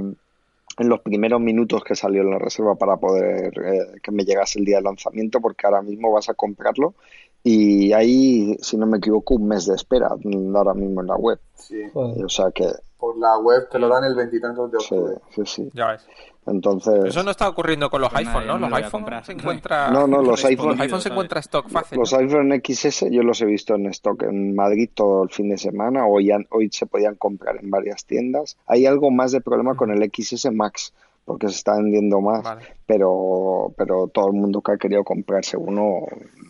Speaker 3: en los primeros minutos que salió en la reserva para poder eh, que me llegase el día de lanzamiento, porque ahora mismo vas a comprarlo y hay, si no me equivoco, un mes de espera ahora mismo en la web.
Speaker 8: Sí.
Speaker 3: O sea que,
Speaker 8: Por la web te lo dan el veintitantos de octubre.
Speaker 3: sí, sí.
Speaker 2: Ya ves.
Speaker 3: Entonces,
Speaker 2: Eso no está ocurriendo con los
Speaker 1: Pues
Speaker 2: iPhone, ¿no? Los iPhone
Speaker 1: comprar.
Speaker 2: se encuentra...
Speaker 3: No, no, los iPhone-
Speaker 2: Los iPhone se encuentra stock fácil,
Speaker 3: Los
Speaker 2: ¿no?
Speaker 3: iPhone XS yo los he visto en stock en Madrid todo el fin de semana. Hoy, hoy se podían comprar en varias tiendas. Hay algo más de problema con el XS Max porque se está vendiendo más,
Speaker 2: Vale.
Speaker 3: pero, pero todo el mundo que ha querido comprarse uno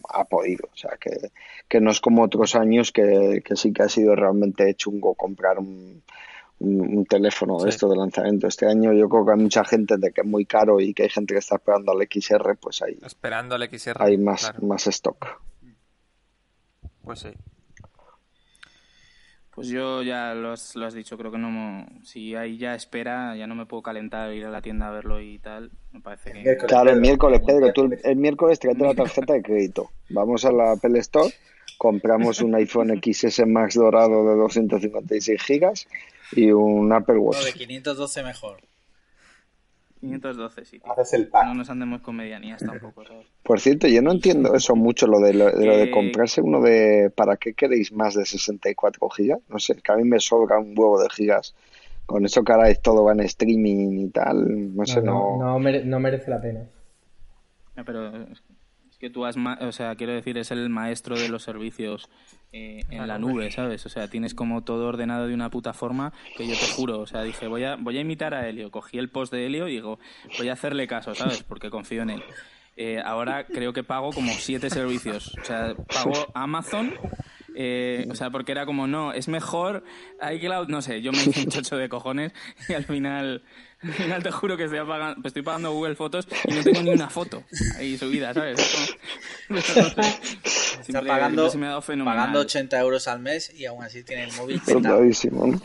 Speaker 3: ha podido. O sea, que, que no es como otros años que, que sí que ha sido realmente chungo comprar un, un, un teléfono de
Speaker 2: Sí.
Speaker 3: esto de lanzamiento. Este año yo creo que hay mucha gente de que es muy caro y que hay gente que está esperando al XR, pues hay,
Speaker 2: Esperando el XR.
Speaker 3: hay más,
Speaker 2: claro.
Speaker 3: más stock.
Speaker 2: Pues sí.
Speaker 1: Pues yo ya lo has, lo has dicho, creo que no. Si hay ya espera, ya no me puedo calentar ir a la tienda a verlo y tal. Me parece que.
Speaker 3: Claro, el miércoles, Pedro, tú el,
Speaker 8: miércoles.
Speaker 3: el miércoles tráete la tarjeta de crédito. Vamos a la Apple Store, compramos un iPhone XS Max dorado de 256 gigas y un Apple
Speaker 6: No, de
Speaker 3: Watch.
Speaker 6: 512 mejor.
Speaker 1: 512, sí. tío.
Speaker 8: Haces el pack.
Speaker 1: No nos andemos con medianías tampoco, ¿sabes?
Speaker 3: Por cierto, yo no entiendo eso mucho, lo de, lo, de, lo de
Speaker 1: Eh,
Speaker 3: comprarse uno de... ¿Para qué queréis más de 64 gigas? No sé, que a mí me sobra un huevo de gigas. Con eso que ahora es todo va en streaming y tal, no sé,
Speaker 5: No,
Speaker 3: no...
Speaker 5: no, no mere- no merece la pena.
Speaker 1: No, pero que tú has, ma- o sea, quiero decir, es el maestro de los servicios eh, en la nube, ¿sabes? O sea, tienes como todo ordenado de una puta forma que yo te juro, o sea, dije, voy a, voy a imitar a Helio, cogí el post de Helio y digo, voy a hacerle caso, ¿sabes? Porque confío en él. Eh, ahora creo que pago como siete servicios, o sea, pago Amazon, eh, o sea, porque era como, no, es mejor iCloud, no sé, yo me hice un chocho de cojones y al final, al final te juro que estoy pagando, estoy pagando Google Fotos y no tengo ni una foto ahí subida, ¿sabes? Como-
Speaker 6: Está pagando,
Speaker 1: se me ha dado fenomenal.
Speaker 6: pagando 80 euros al mes y aún así tiene el móvil
Speaker 3: ¿no?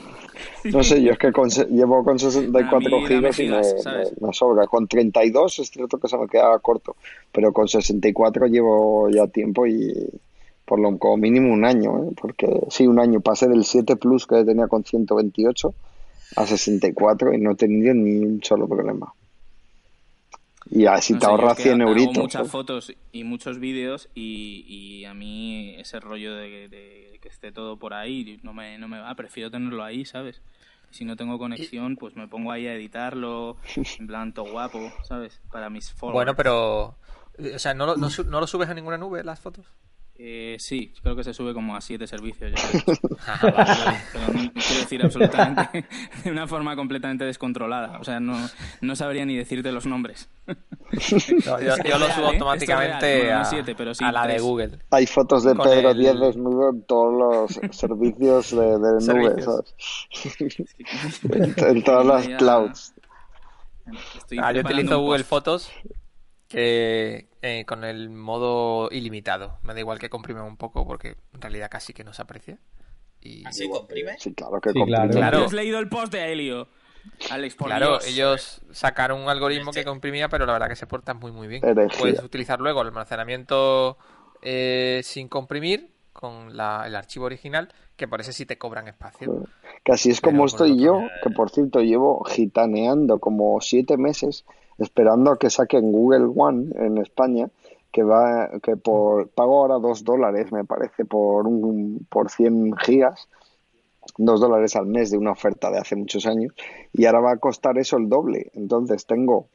Speaker 3: No sé, yo es que con llevo con 64
Speaker 1: A mí
Speaker 3: gigas y me,
Speaker 1: gigas, ¿sabes?
Speaker 3: me- me sobra. Con 32 es cierto que se me quedaba corto, pero con 64 llevo ya tiempo y por lo como mínimo un año, ¿eh? porque sí, un año. Pasé del 7 Plus que tenía con 128 a 64 y no he tenido ni un solo problema. Y así
Speaker 1: No
Speaker 3: te ahorras
Speaker 1: es que
Speaker 3: 100
Speaker 1: hago
Speaker 3: euritos.
Speaker 1: muchas
Speaker 3: ¿eh?
Speaker 1: fotos y muchos vídeos y, y a mí ese rollo de, de que esté todo por ahí no me, no me va, prefiero tenerlo ahí, ¿sabes? Si no tengo conexión, pues me pongo ahí a editarlo, en plan todo guapo, ¿sabes? Para mis followers.
Speaker 2: Bueno, pero... eh, O sea, ¿no lo, no lo subes a ninguna nube las fotos?
Speaker 1: Eh, sí, creo que se sube como a siete servicios ya.
Speaker 2: Ah, vale, vale.
Speaker 1: Pero no, quiero decir absolutamente de una forma completamente descontrolada. O sea, no, no sabría ni decirte los nombres.
Speaker 2: No, yo, yo lo subo
Speaker 1: ¿eh?
Speaker 2: automáticamente
Speaker 1: es real.
Speaker 2: A,
Speaker 1: siete, pero sí
Speaker 2: a la de. Google.
Speaker 3: Hay fotos de
Speaker 2: Con
Speaker 3: Pedro
Speaker 2: el-
Speaker 3: Díaz desnudo en todos los servicios de, de nube,
Speaker 2: Servicios.
Speaker 3: ¿sabes? en, en todas las
Speaker 1: Ya-
Speaker 3: cloud.
Speaker 1: Estoy
Speaker 2: Ah, yo utilizo Google. Fotos que, eh, con el modo ilimitado. Me da igual que comprime un poco porque en realidad casi que no se aprecia. Y
Speaker 6: ¿Así comprime?
Speaker 3: Sí, claro que
Speaker 5: Sí,
Speaker 3: comprime.
Speaker 5: claro.
Speaker 2: Claro.
Speaker 1: ¿No has leído el post de Helio? Alex, por
Speaker 2: Claro,
Speaker 1: Dios.
Speaker 2: ellos sacaron un algoritmo que comprimía, pero la verdad que se porta muy muy bien. Puedes utilizar luego el almacenamiento eh, sin comprimir con la- el archivo original, que por ese sí te cobran espacio.
Speaker 3: Que así es
Speaker 2: Pero
Speaker 3: como estoy yo, que por cierto llevo gitaneando como siete meses esperando a que saquen Google One en España, que va, que por pago ahora dos dólares, me parece, por un, por 100 gigas, dos dólares al mes de una oferta de hace muchos años, y ahora va a costar eso el doble. Entonces tengo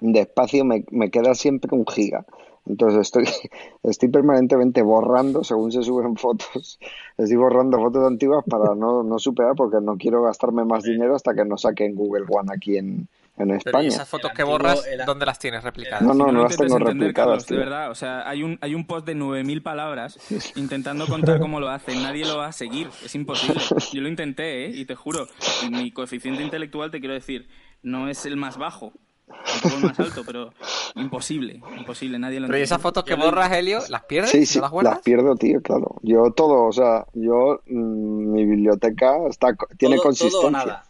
Speaker 3: de espacio me, me queda siempre un giga. Entonces estoy, estoy permanentemente borrando según se suben fotos. Estoy borrando fotos antiguas para no, no superar porque no quiero gastarme más dinero hasta que no saquen Google One aquí en, en
Speaker 6: Pero ¿y
Speaker 3: España.
Speaker 2: Esas fotos que borras,
Speaker 6: era-
Speaker 2: ¿dónde las tienes replicadas?
Speaker 3: No, no, no las tengo
Speaker 1: entender,
Speaker 3: replicadas,
Speaker 1: Carlos, de verdad. O sea, hay un, hay un post de 9.000 palabras intentando contar cómo lo hace. Nadie lo va a seguir. Es imposible. Yo lo intenté, ¿eh? Y te juro, mi coeficiente intelectual, te quiero decir, no es el más bajo. Tampoco el más alto, pero imposible. Imposible. Nadie lo
Speaker 2: Pero ¿y
Speaker 1: entiende.
Speaker 2: esas fotos que borras, Helio, las pierdes?
Speaker 3: Sí, sí,
Speaker 2: ¿No las guardas?
Speaker 3: las pierdo, tío, claro. Yo todo, o sea, yo, mm, mi biblioteca está, co- tiene
Speaker 6: Todo-
Speaker 3: consistencia.
Speaker 6: todo o nada.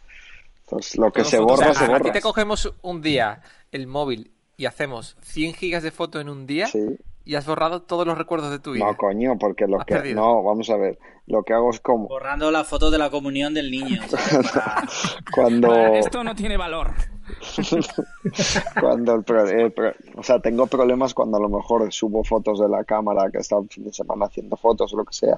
Speaker 3: Entonces, lo que se
Speaker 1: fotos-
Speaker 2: O sea,
Speaker 3: borra, se
Speaker 2: a, a ti
Speaker 3: borra.
Speaker 2: te cogemos un día el móvil y hacemos 100 gigas de fotos en un día
Speaker 3: Sí.
Speaker 2: y has borrado todos los recuerdos de tu vida.
Speaker 3: No, coño, porque lo
Speaker 2: Has
Speaker 3: que...
Speaker 2: perdido.
Speaker 3: No, vamos a ver. Lo que hago es como...
Speaker 6: Borrando las fotos de la comunión del niño.
Speaker 3: Cuando...
Speaker 1: Para- Esto no tiene valor.
Speaker 3: cuando el, pro- el pro- o sea, tengo problemas cuando a lo mejor subo fotos de la cámara que está un fin de semana haciendo fotos o lo que sea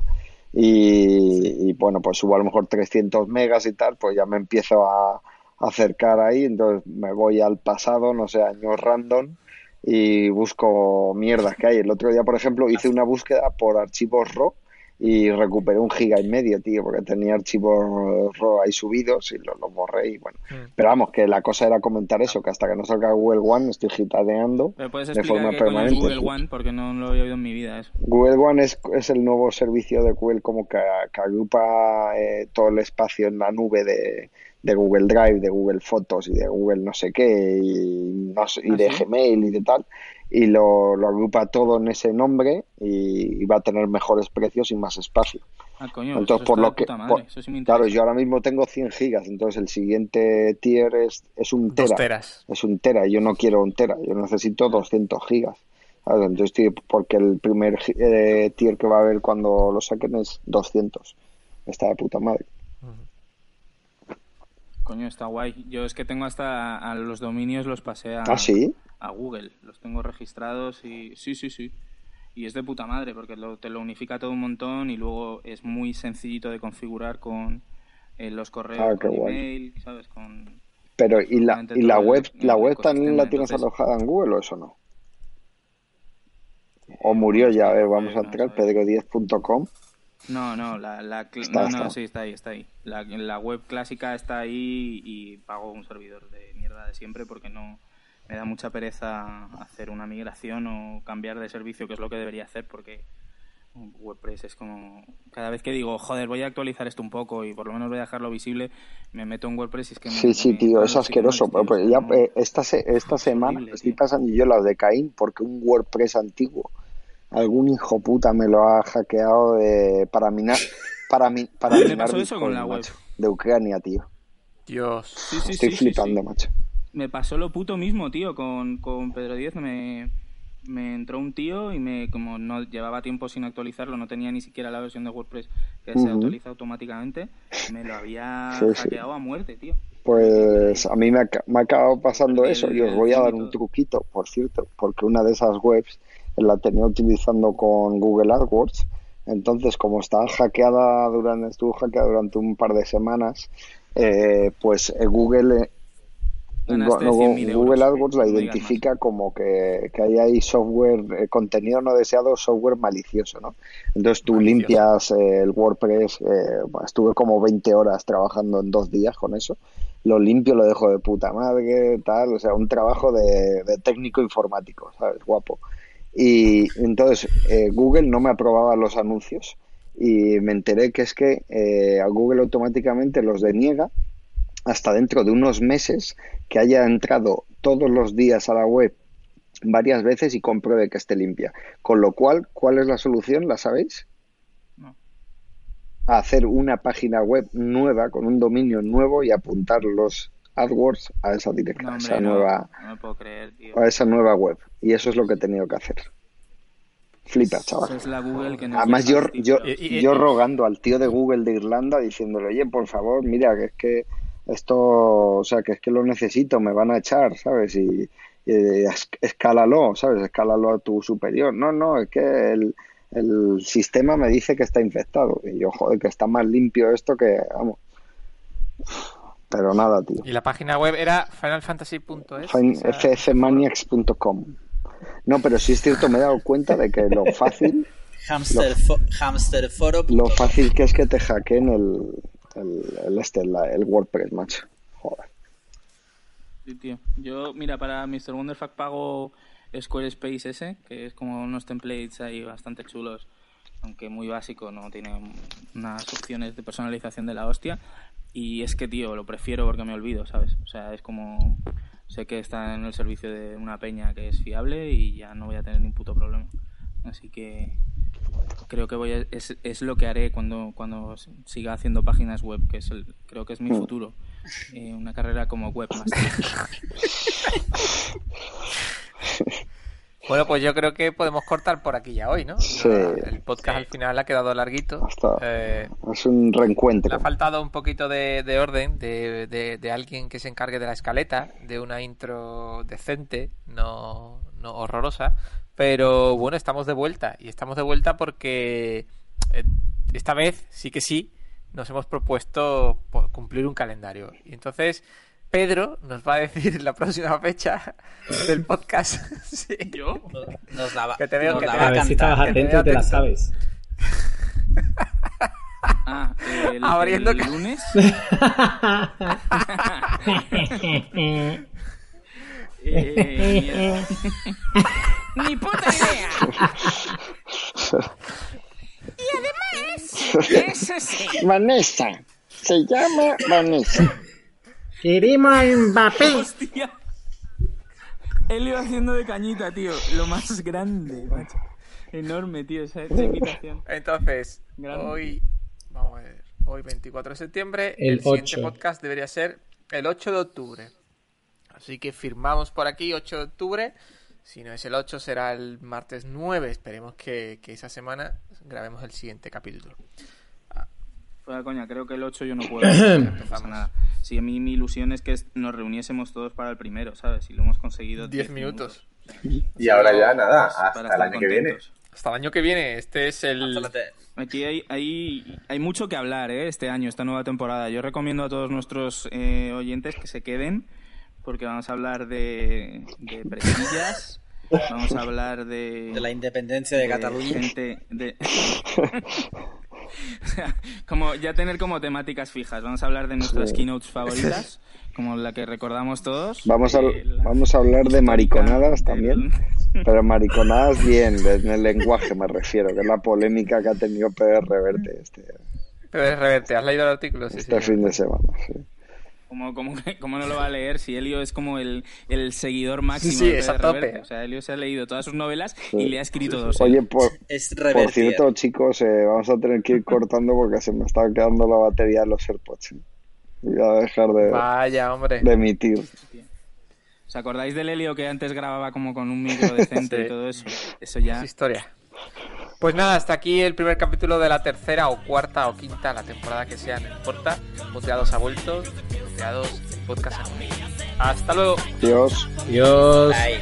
Speaker 3: y, y, bueno, pues subo a lo mejor 300 megas y tal, pues ya me empiezo a acercar ahí, entonces me voy al pasado, no sé, años random y busco mierdas que hay. El otro día, por ejemplo, hice una búsqueda por archivos RAW y recuperé un giga y medio, tío, porque tenía archivos RAW ahí subidos y los los borré y bueno.
Speaker 2: Mm.
Speaker 3: Pero vamos, que la cosa era comentar eso, que hasta que no salga Google One estoy gitaneando
Speaker 1: ¿Me puedes
Speaker 3: de forma permanente.
Speaker 1: Google One? Porque no lo había oído en mi vida eso.
Speaker 3: Google One es, es el nuevo servicio de Google como que, que agrupa eh, todo el espacio en la nube de, de Google Drive, de Google Fotos y de Google no sé qué y, no sé- y
Speaker 1: ¿Ah,
Speaker 3: de
Speaker 1: sí?
Speaker 3: Gmail y de tal y lo, lo agrupa todo en ese nombre y, y va a tener mejores precios y más espacio.
Speaker 1: Ah, coño,
Speaker 3: Entonces,
Speaker 1: eso
Speaker 3: por
Speaker 1: está
Speaker 3: lo
Speaker 1: de
Speaker 3: que,
Speaker 1: puta madre,
Speaker 3: por-
Speaker 1: eso sí me
Speaker 3: claro, yo ahora mismo tengo 100 gigas, entonces el siguiente tier es, es un
Speaker 2: Dos
Speaker 3: tera,
Speaker 2: teras.
Speaker 3: es un tera, y yo no quiero un tera, yo necesito 200 gigas. ¿sabes? Entonces, porque el primer gi- eh, tier que va a haber cuando lo saquen es 200. Está de puta madre.
Speaker 1: Coño, está guay. Yo es que tengo hasta a los dominios los pasé a,
Speaker 3: ¿Ah, sí?
Speaker 1: A Google. Los tengo registrados y sí, sí, sí. Y es de puta madre porque lo- te lo unifica todo un montón y luego es muy sencillito de configurar con eh, los correos,
Speaker 3: Ah,
Speaker 1: con
Speaker 3: guay.
Speaker 1: email, ¿sabes? Con...
Speaker 3: Pero, ¿y la, y la
Speaker 1: el-
Speaker 3: web, la web también la tienes
Speaker 1: entonces-
Speaker 3: alojada en Google o eso no? ¿O murió ya? A ver, vamos a entrar,
Speaker 1: ver.
Speaker 3: pedro10.com.
Speaker 1: No, no, la, la
Speaker 3: Está,
Speaker 1: no, no, sí, está ahí, está ahí. La, la web clásica está ahí y pago un servidor de mierda de siempre porque no me da mucha pereza hacer una migración o cambiar de servicio, que es lo que debería hacer porque WordPress es como cada vez que digo, joder, voy a actualizar esto un poco y por lo menos voy a dejarlo visible, me meto en WordPress y es que me-
Speaker 3: Sí, sí,
Speaker 1: me-
Speaker 3: tío,
Speaker 1: claro,
Speaker 3: es
Speaker 1: sí que
Speaker 3: asqueroso.
Speaker 1: no,
Speaker 3: pero,
Speaker 1: tío, o sea,
Speaker 3: ya,
Speaker 1: no-
Speaker 3: eh, esta, esta semana
Speaker 1: horrible,
Speaker 3: estoy
Speaker 1: tío.
Speaker 3: pasando yo las de Caín porque un WordPress antiguo, algún hijo puta me lo ha hackeado de, para minar, para, mi- para
Speaker 1: ¿Te
Speaker 3: minar
Speaker 1: pasó eso con la web?
Speaker 3: macho, de Ucrania, tío.
Speaker 2: Dios.
Speaker 1: Sí, sí,
Speaker 3: Estoy
Speaker 1: sí, sí,
Speaker 3: flipando,
Speaker 1: sí.
Speaker 3: macho.
Speaker 1: Me pasó lo puto mismo, tío, con, con Pedro 10 me, me entró un tío y me como no llevaba tiempo sin actualizarlo, no tenía ni siquiera la versión de WordPress que se actualiza automáticamente, me lo había
Speaker 3: Sí, sí.
Speaker 1: hackeado a muerte, tío.
Speaker 3: Pues a mí me ha, me ha acabado pasando
Speaker 1: El-
Speaker 3: eso y os
Speaker 1: el
Speaker 3: voy a dar un truquito, por cierto, porque una de esas webs la tenía utilizando con Google AdWords, entonces como estaba hackeada durante, estuvo hackeada durante un par de semanas, eh, pues eh, Google, eh,
Speaker 1: Ganaste
Speaker 3: no,
Speaker 1: 100.000 euros.
Speaker 3: Google AdWords la identifica como que, que ahí hay software, eh, contenido no deseado, software malicioso, ¿no? Entonces tú
Speaker 2: Malicioso.
Speaker 3: limpias eh, el WordPress, eh, bueno, estuve como 20 horas trabajando en dos días con eso, lo limpio, lo dejo de puta madre, tal, o sea, un trabajo de, de técnico informático, ¿sabes? Guapo. Y entonces eh, Google no me aprobaba los anuncios y me enteré que es que eh, a Google automáticamente los deniega hasta dentro de unos meses que haya entrado todos los días a la web varias veces y compruebe que esté limpia. Con lo cual, ¿cuál es la solución? ¿La sabéis?
Speaker 1: No.
Speaker 3: Hacer una página web nueva con un dominio nuevo y apuntar los AdWords a esa directa,
Speaker 1: No,
Speaker 3: a
Speaker 1: hombre,
Speaker 3: esa
Speaker 1: no,
Speaker 3: nueva,
Speaker 1: puedo creer, tío.
Speaker 3: a esa nueva web. Y eso es lo que he tenido que hacer. Flipa, chaval.
Speaker 1: es la Google que
Speaker 3: Además, yo, yo, yo rogando al tío de Google de Irlanda diciéndole, oye, por favor, mira, que es que esto, o sea, que es que lo necesito, me van a echar, ¿sabes? Y, y es- escálalo, ¿sabes? Escálalo a tu superior. No, no, es que el, el sistema me dice que está infectado. Y yo, joder, que está más limpio esto que, vamos. Pero nada, tío.
Speaker 2: Y la página web era finalfantasy.es.
Speaker 3: Fin-
Speaker 2: esa-
Speaker 3: ffmaniacs.com. No, pero sí es cierto, me he dado cuenta de que lo fácil
Speaker 6: Hamsterfo- Hamsterforo.
Speaker 3: lo fácil que es que te hackeen el, el, el este, el WordPress, macho. Joder.
Speaker 1: Sí, tío. Yo, mira, para Mr. Wonderfuck pago Squarespace ese, que es como unos templates ahí bastante chulos, aunque muy básico, no tiene unas opciones de personalización de la hostia. Y es que, tío, lo prefiero porque me olvido, ¿sabes? O sea, es como... Sé que está en el servicio de una peña que es fiable y ya no voy a tener ni puto problema. Así que creo que voy a- es, es lo que haré cuando, cuando siga haciendo páginas web, que es el, creo que es mi futuro. Eh, una carrera como webmaster.
Speaker 2: Bueno, pues yo creo que podemos cortar por aquí ya hoy, ¿no?
Speaker 3: Sí.
Speaker 2: El podcast al final ha quedado larguito.
Speaker 3: Hasta-
Speaker 2: Eh,
Speaker 3: Es un
Speaker 2: le
Speaker 3: reencuentro.
Speaker 2: ha faltado un poquito de, de orden, de, de- de alguien que se encargue de la escaleta, de una intro decente, no, no horrorosa. Pero bueno, estamos de vuelta. Y estamos de vuelta porque eh, esta vez sí que sí nos hemos propuesto cumplir un calendario. Y entonces Pedro nos va a decir la próxima fecha del podcast. Sí.
Speaker 1: ¿Yo?
Speaker 6: Nos daba,
Speaker 2: Que te veo-
Speaker 6: nos
Speaker 2: que te
Speaker 6: daba
Speaker 5: A ver si estabas atento y te la sabes.
Speaker 1: Ah, el,
Speaker 2: Abriendo
Speaker 1: el lunes. Eh. Ni puta idea. Y además, eso sí.
Speaker 3: Vanessa. Se llama Vanessa.
Speaker 5: Queremos a Mbappé.
Speaker 1: Hostia. Él iba haciendo de cañita, tío. Lo más grande, macho. Enorme, tío, esa, esa imitación.
Speaker 2: Entonces,
Speaker 1: Grande.
Speaker 2: hoy, vamos a ver, hoy 24 de septiembre,
Speaker 5: El
Speaker 2: el, siguiente
Speaker 5: 8.
Speaker 2: podcast debería ser el 8 de octubre. Así que firmamos por aquí 8 de octubre. Si no es el 8, será el martes 9. Esperemos que, que esa semana grabemos el siguiente capítulo.
Speaker 1: Fuera coña, creo que el 8 yo no puedo. pasa nada. Sí, a mí mi ilusión es que nos reuniésemos todos para el primero, ¿sabes? Y lo hemos conseguido.
Speaker 2: 10 minutos.
Speaker 8: Y ahora ya nada, hasta el año que viene.
Speaker 2: Hasta el año que viene. Este es el.
Speaker 1: Aquí hay, hay, hay mucho que hablar ¿eh? este año, esta nueva temporada. Yo recomiendo a todos nuestros eh, oyentes que se queden, porque vamos a hablar de, de presillas, vamos a hablar de,
Speaker 6: De la independencia de Cataluña.
Speaker 1: gente de- O sea, como ya tener como temáticas fijas. Vamos a hablar de nuestras
Speaker 3: Sí.
Speaker 1: keynotes favoritas, como la que recordamos todos.
Speaker 3: Vamos a,
Speaker 1: eh, la
Speaker 3: vamos a hablar de mariconadas también. Pero mariconadas bien, en el lenguaje me refiero, que es la polémica que ha tenido Pedro Reverte este,
Speaker 2: Pero es reverte. ¿Has leído el artículo? Sí,
Speaker 3: este
Speaker 2: sí.
Speaker 3: fin de semana. sí.
Speaker 1: Como, como, que- como no lo va a leer si Elio es como el, el seguidor máximo
Speaker 2: Sí,
Speaker 1: de
Speaker 2: es a
Speaker 1: Pedro
Speaker 2: tope.
Speaker 1: Reverte. O sea, Elio se ha leído todas sus novelas
Speaker 3: Sí.
Speaker 1: y le ha escrito dos.
Speaker 3: Oye, por,
Speaker 6: Es
Speaker 3: por
Speaker 6: revertir.
Speaker 3: cierto, chicos, eh, vamos a tener que ir cortando porque se me está quedando la batería de los AirPods. ¿eh? Voy a dejar de,
Speaker 2: Vaya, hombre.
Speaker 3: de emitir.
Speaker 1: ¿Os acordáis del Helio que antes grababa como con un micro decente
Speaker 2: Sí.
Speaker 1: y todo eso? Eso ya.
Speaker 2: Es historia. Pues nada, hasta aquí el primer capítulo de la tercera o cuarta o quinta, la temporada que sea, no importa. Muteados ha vuelto, podcast Hasta luego.
Speaker 3: Dios.
Speaker 5: Dios.
Speaker 6: Ay.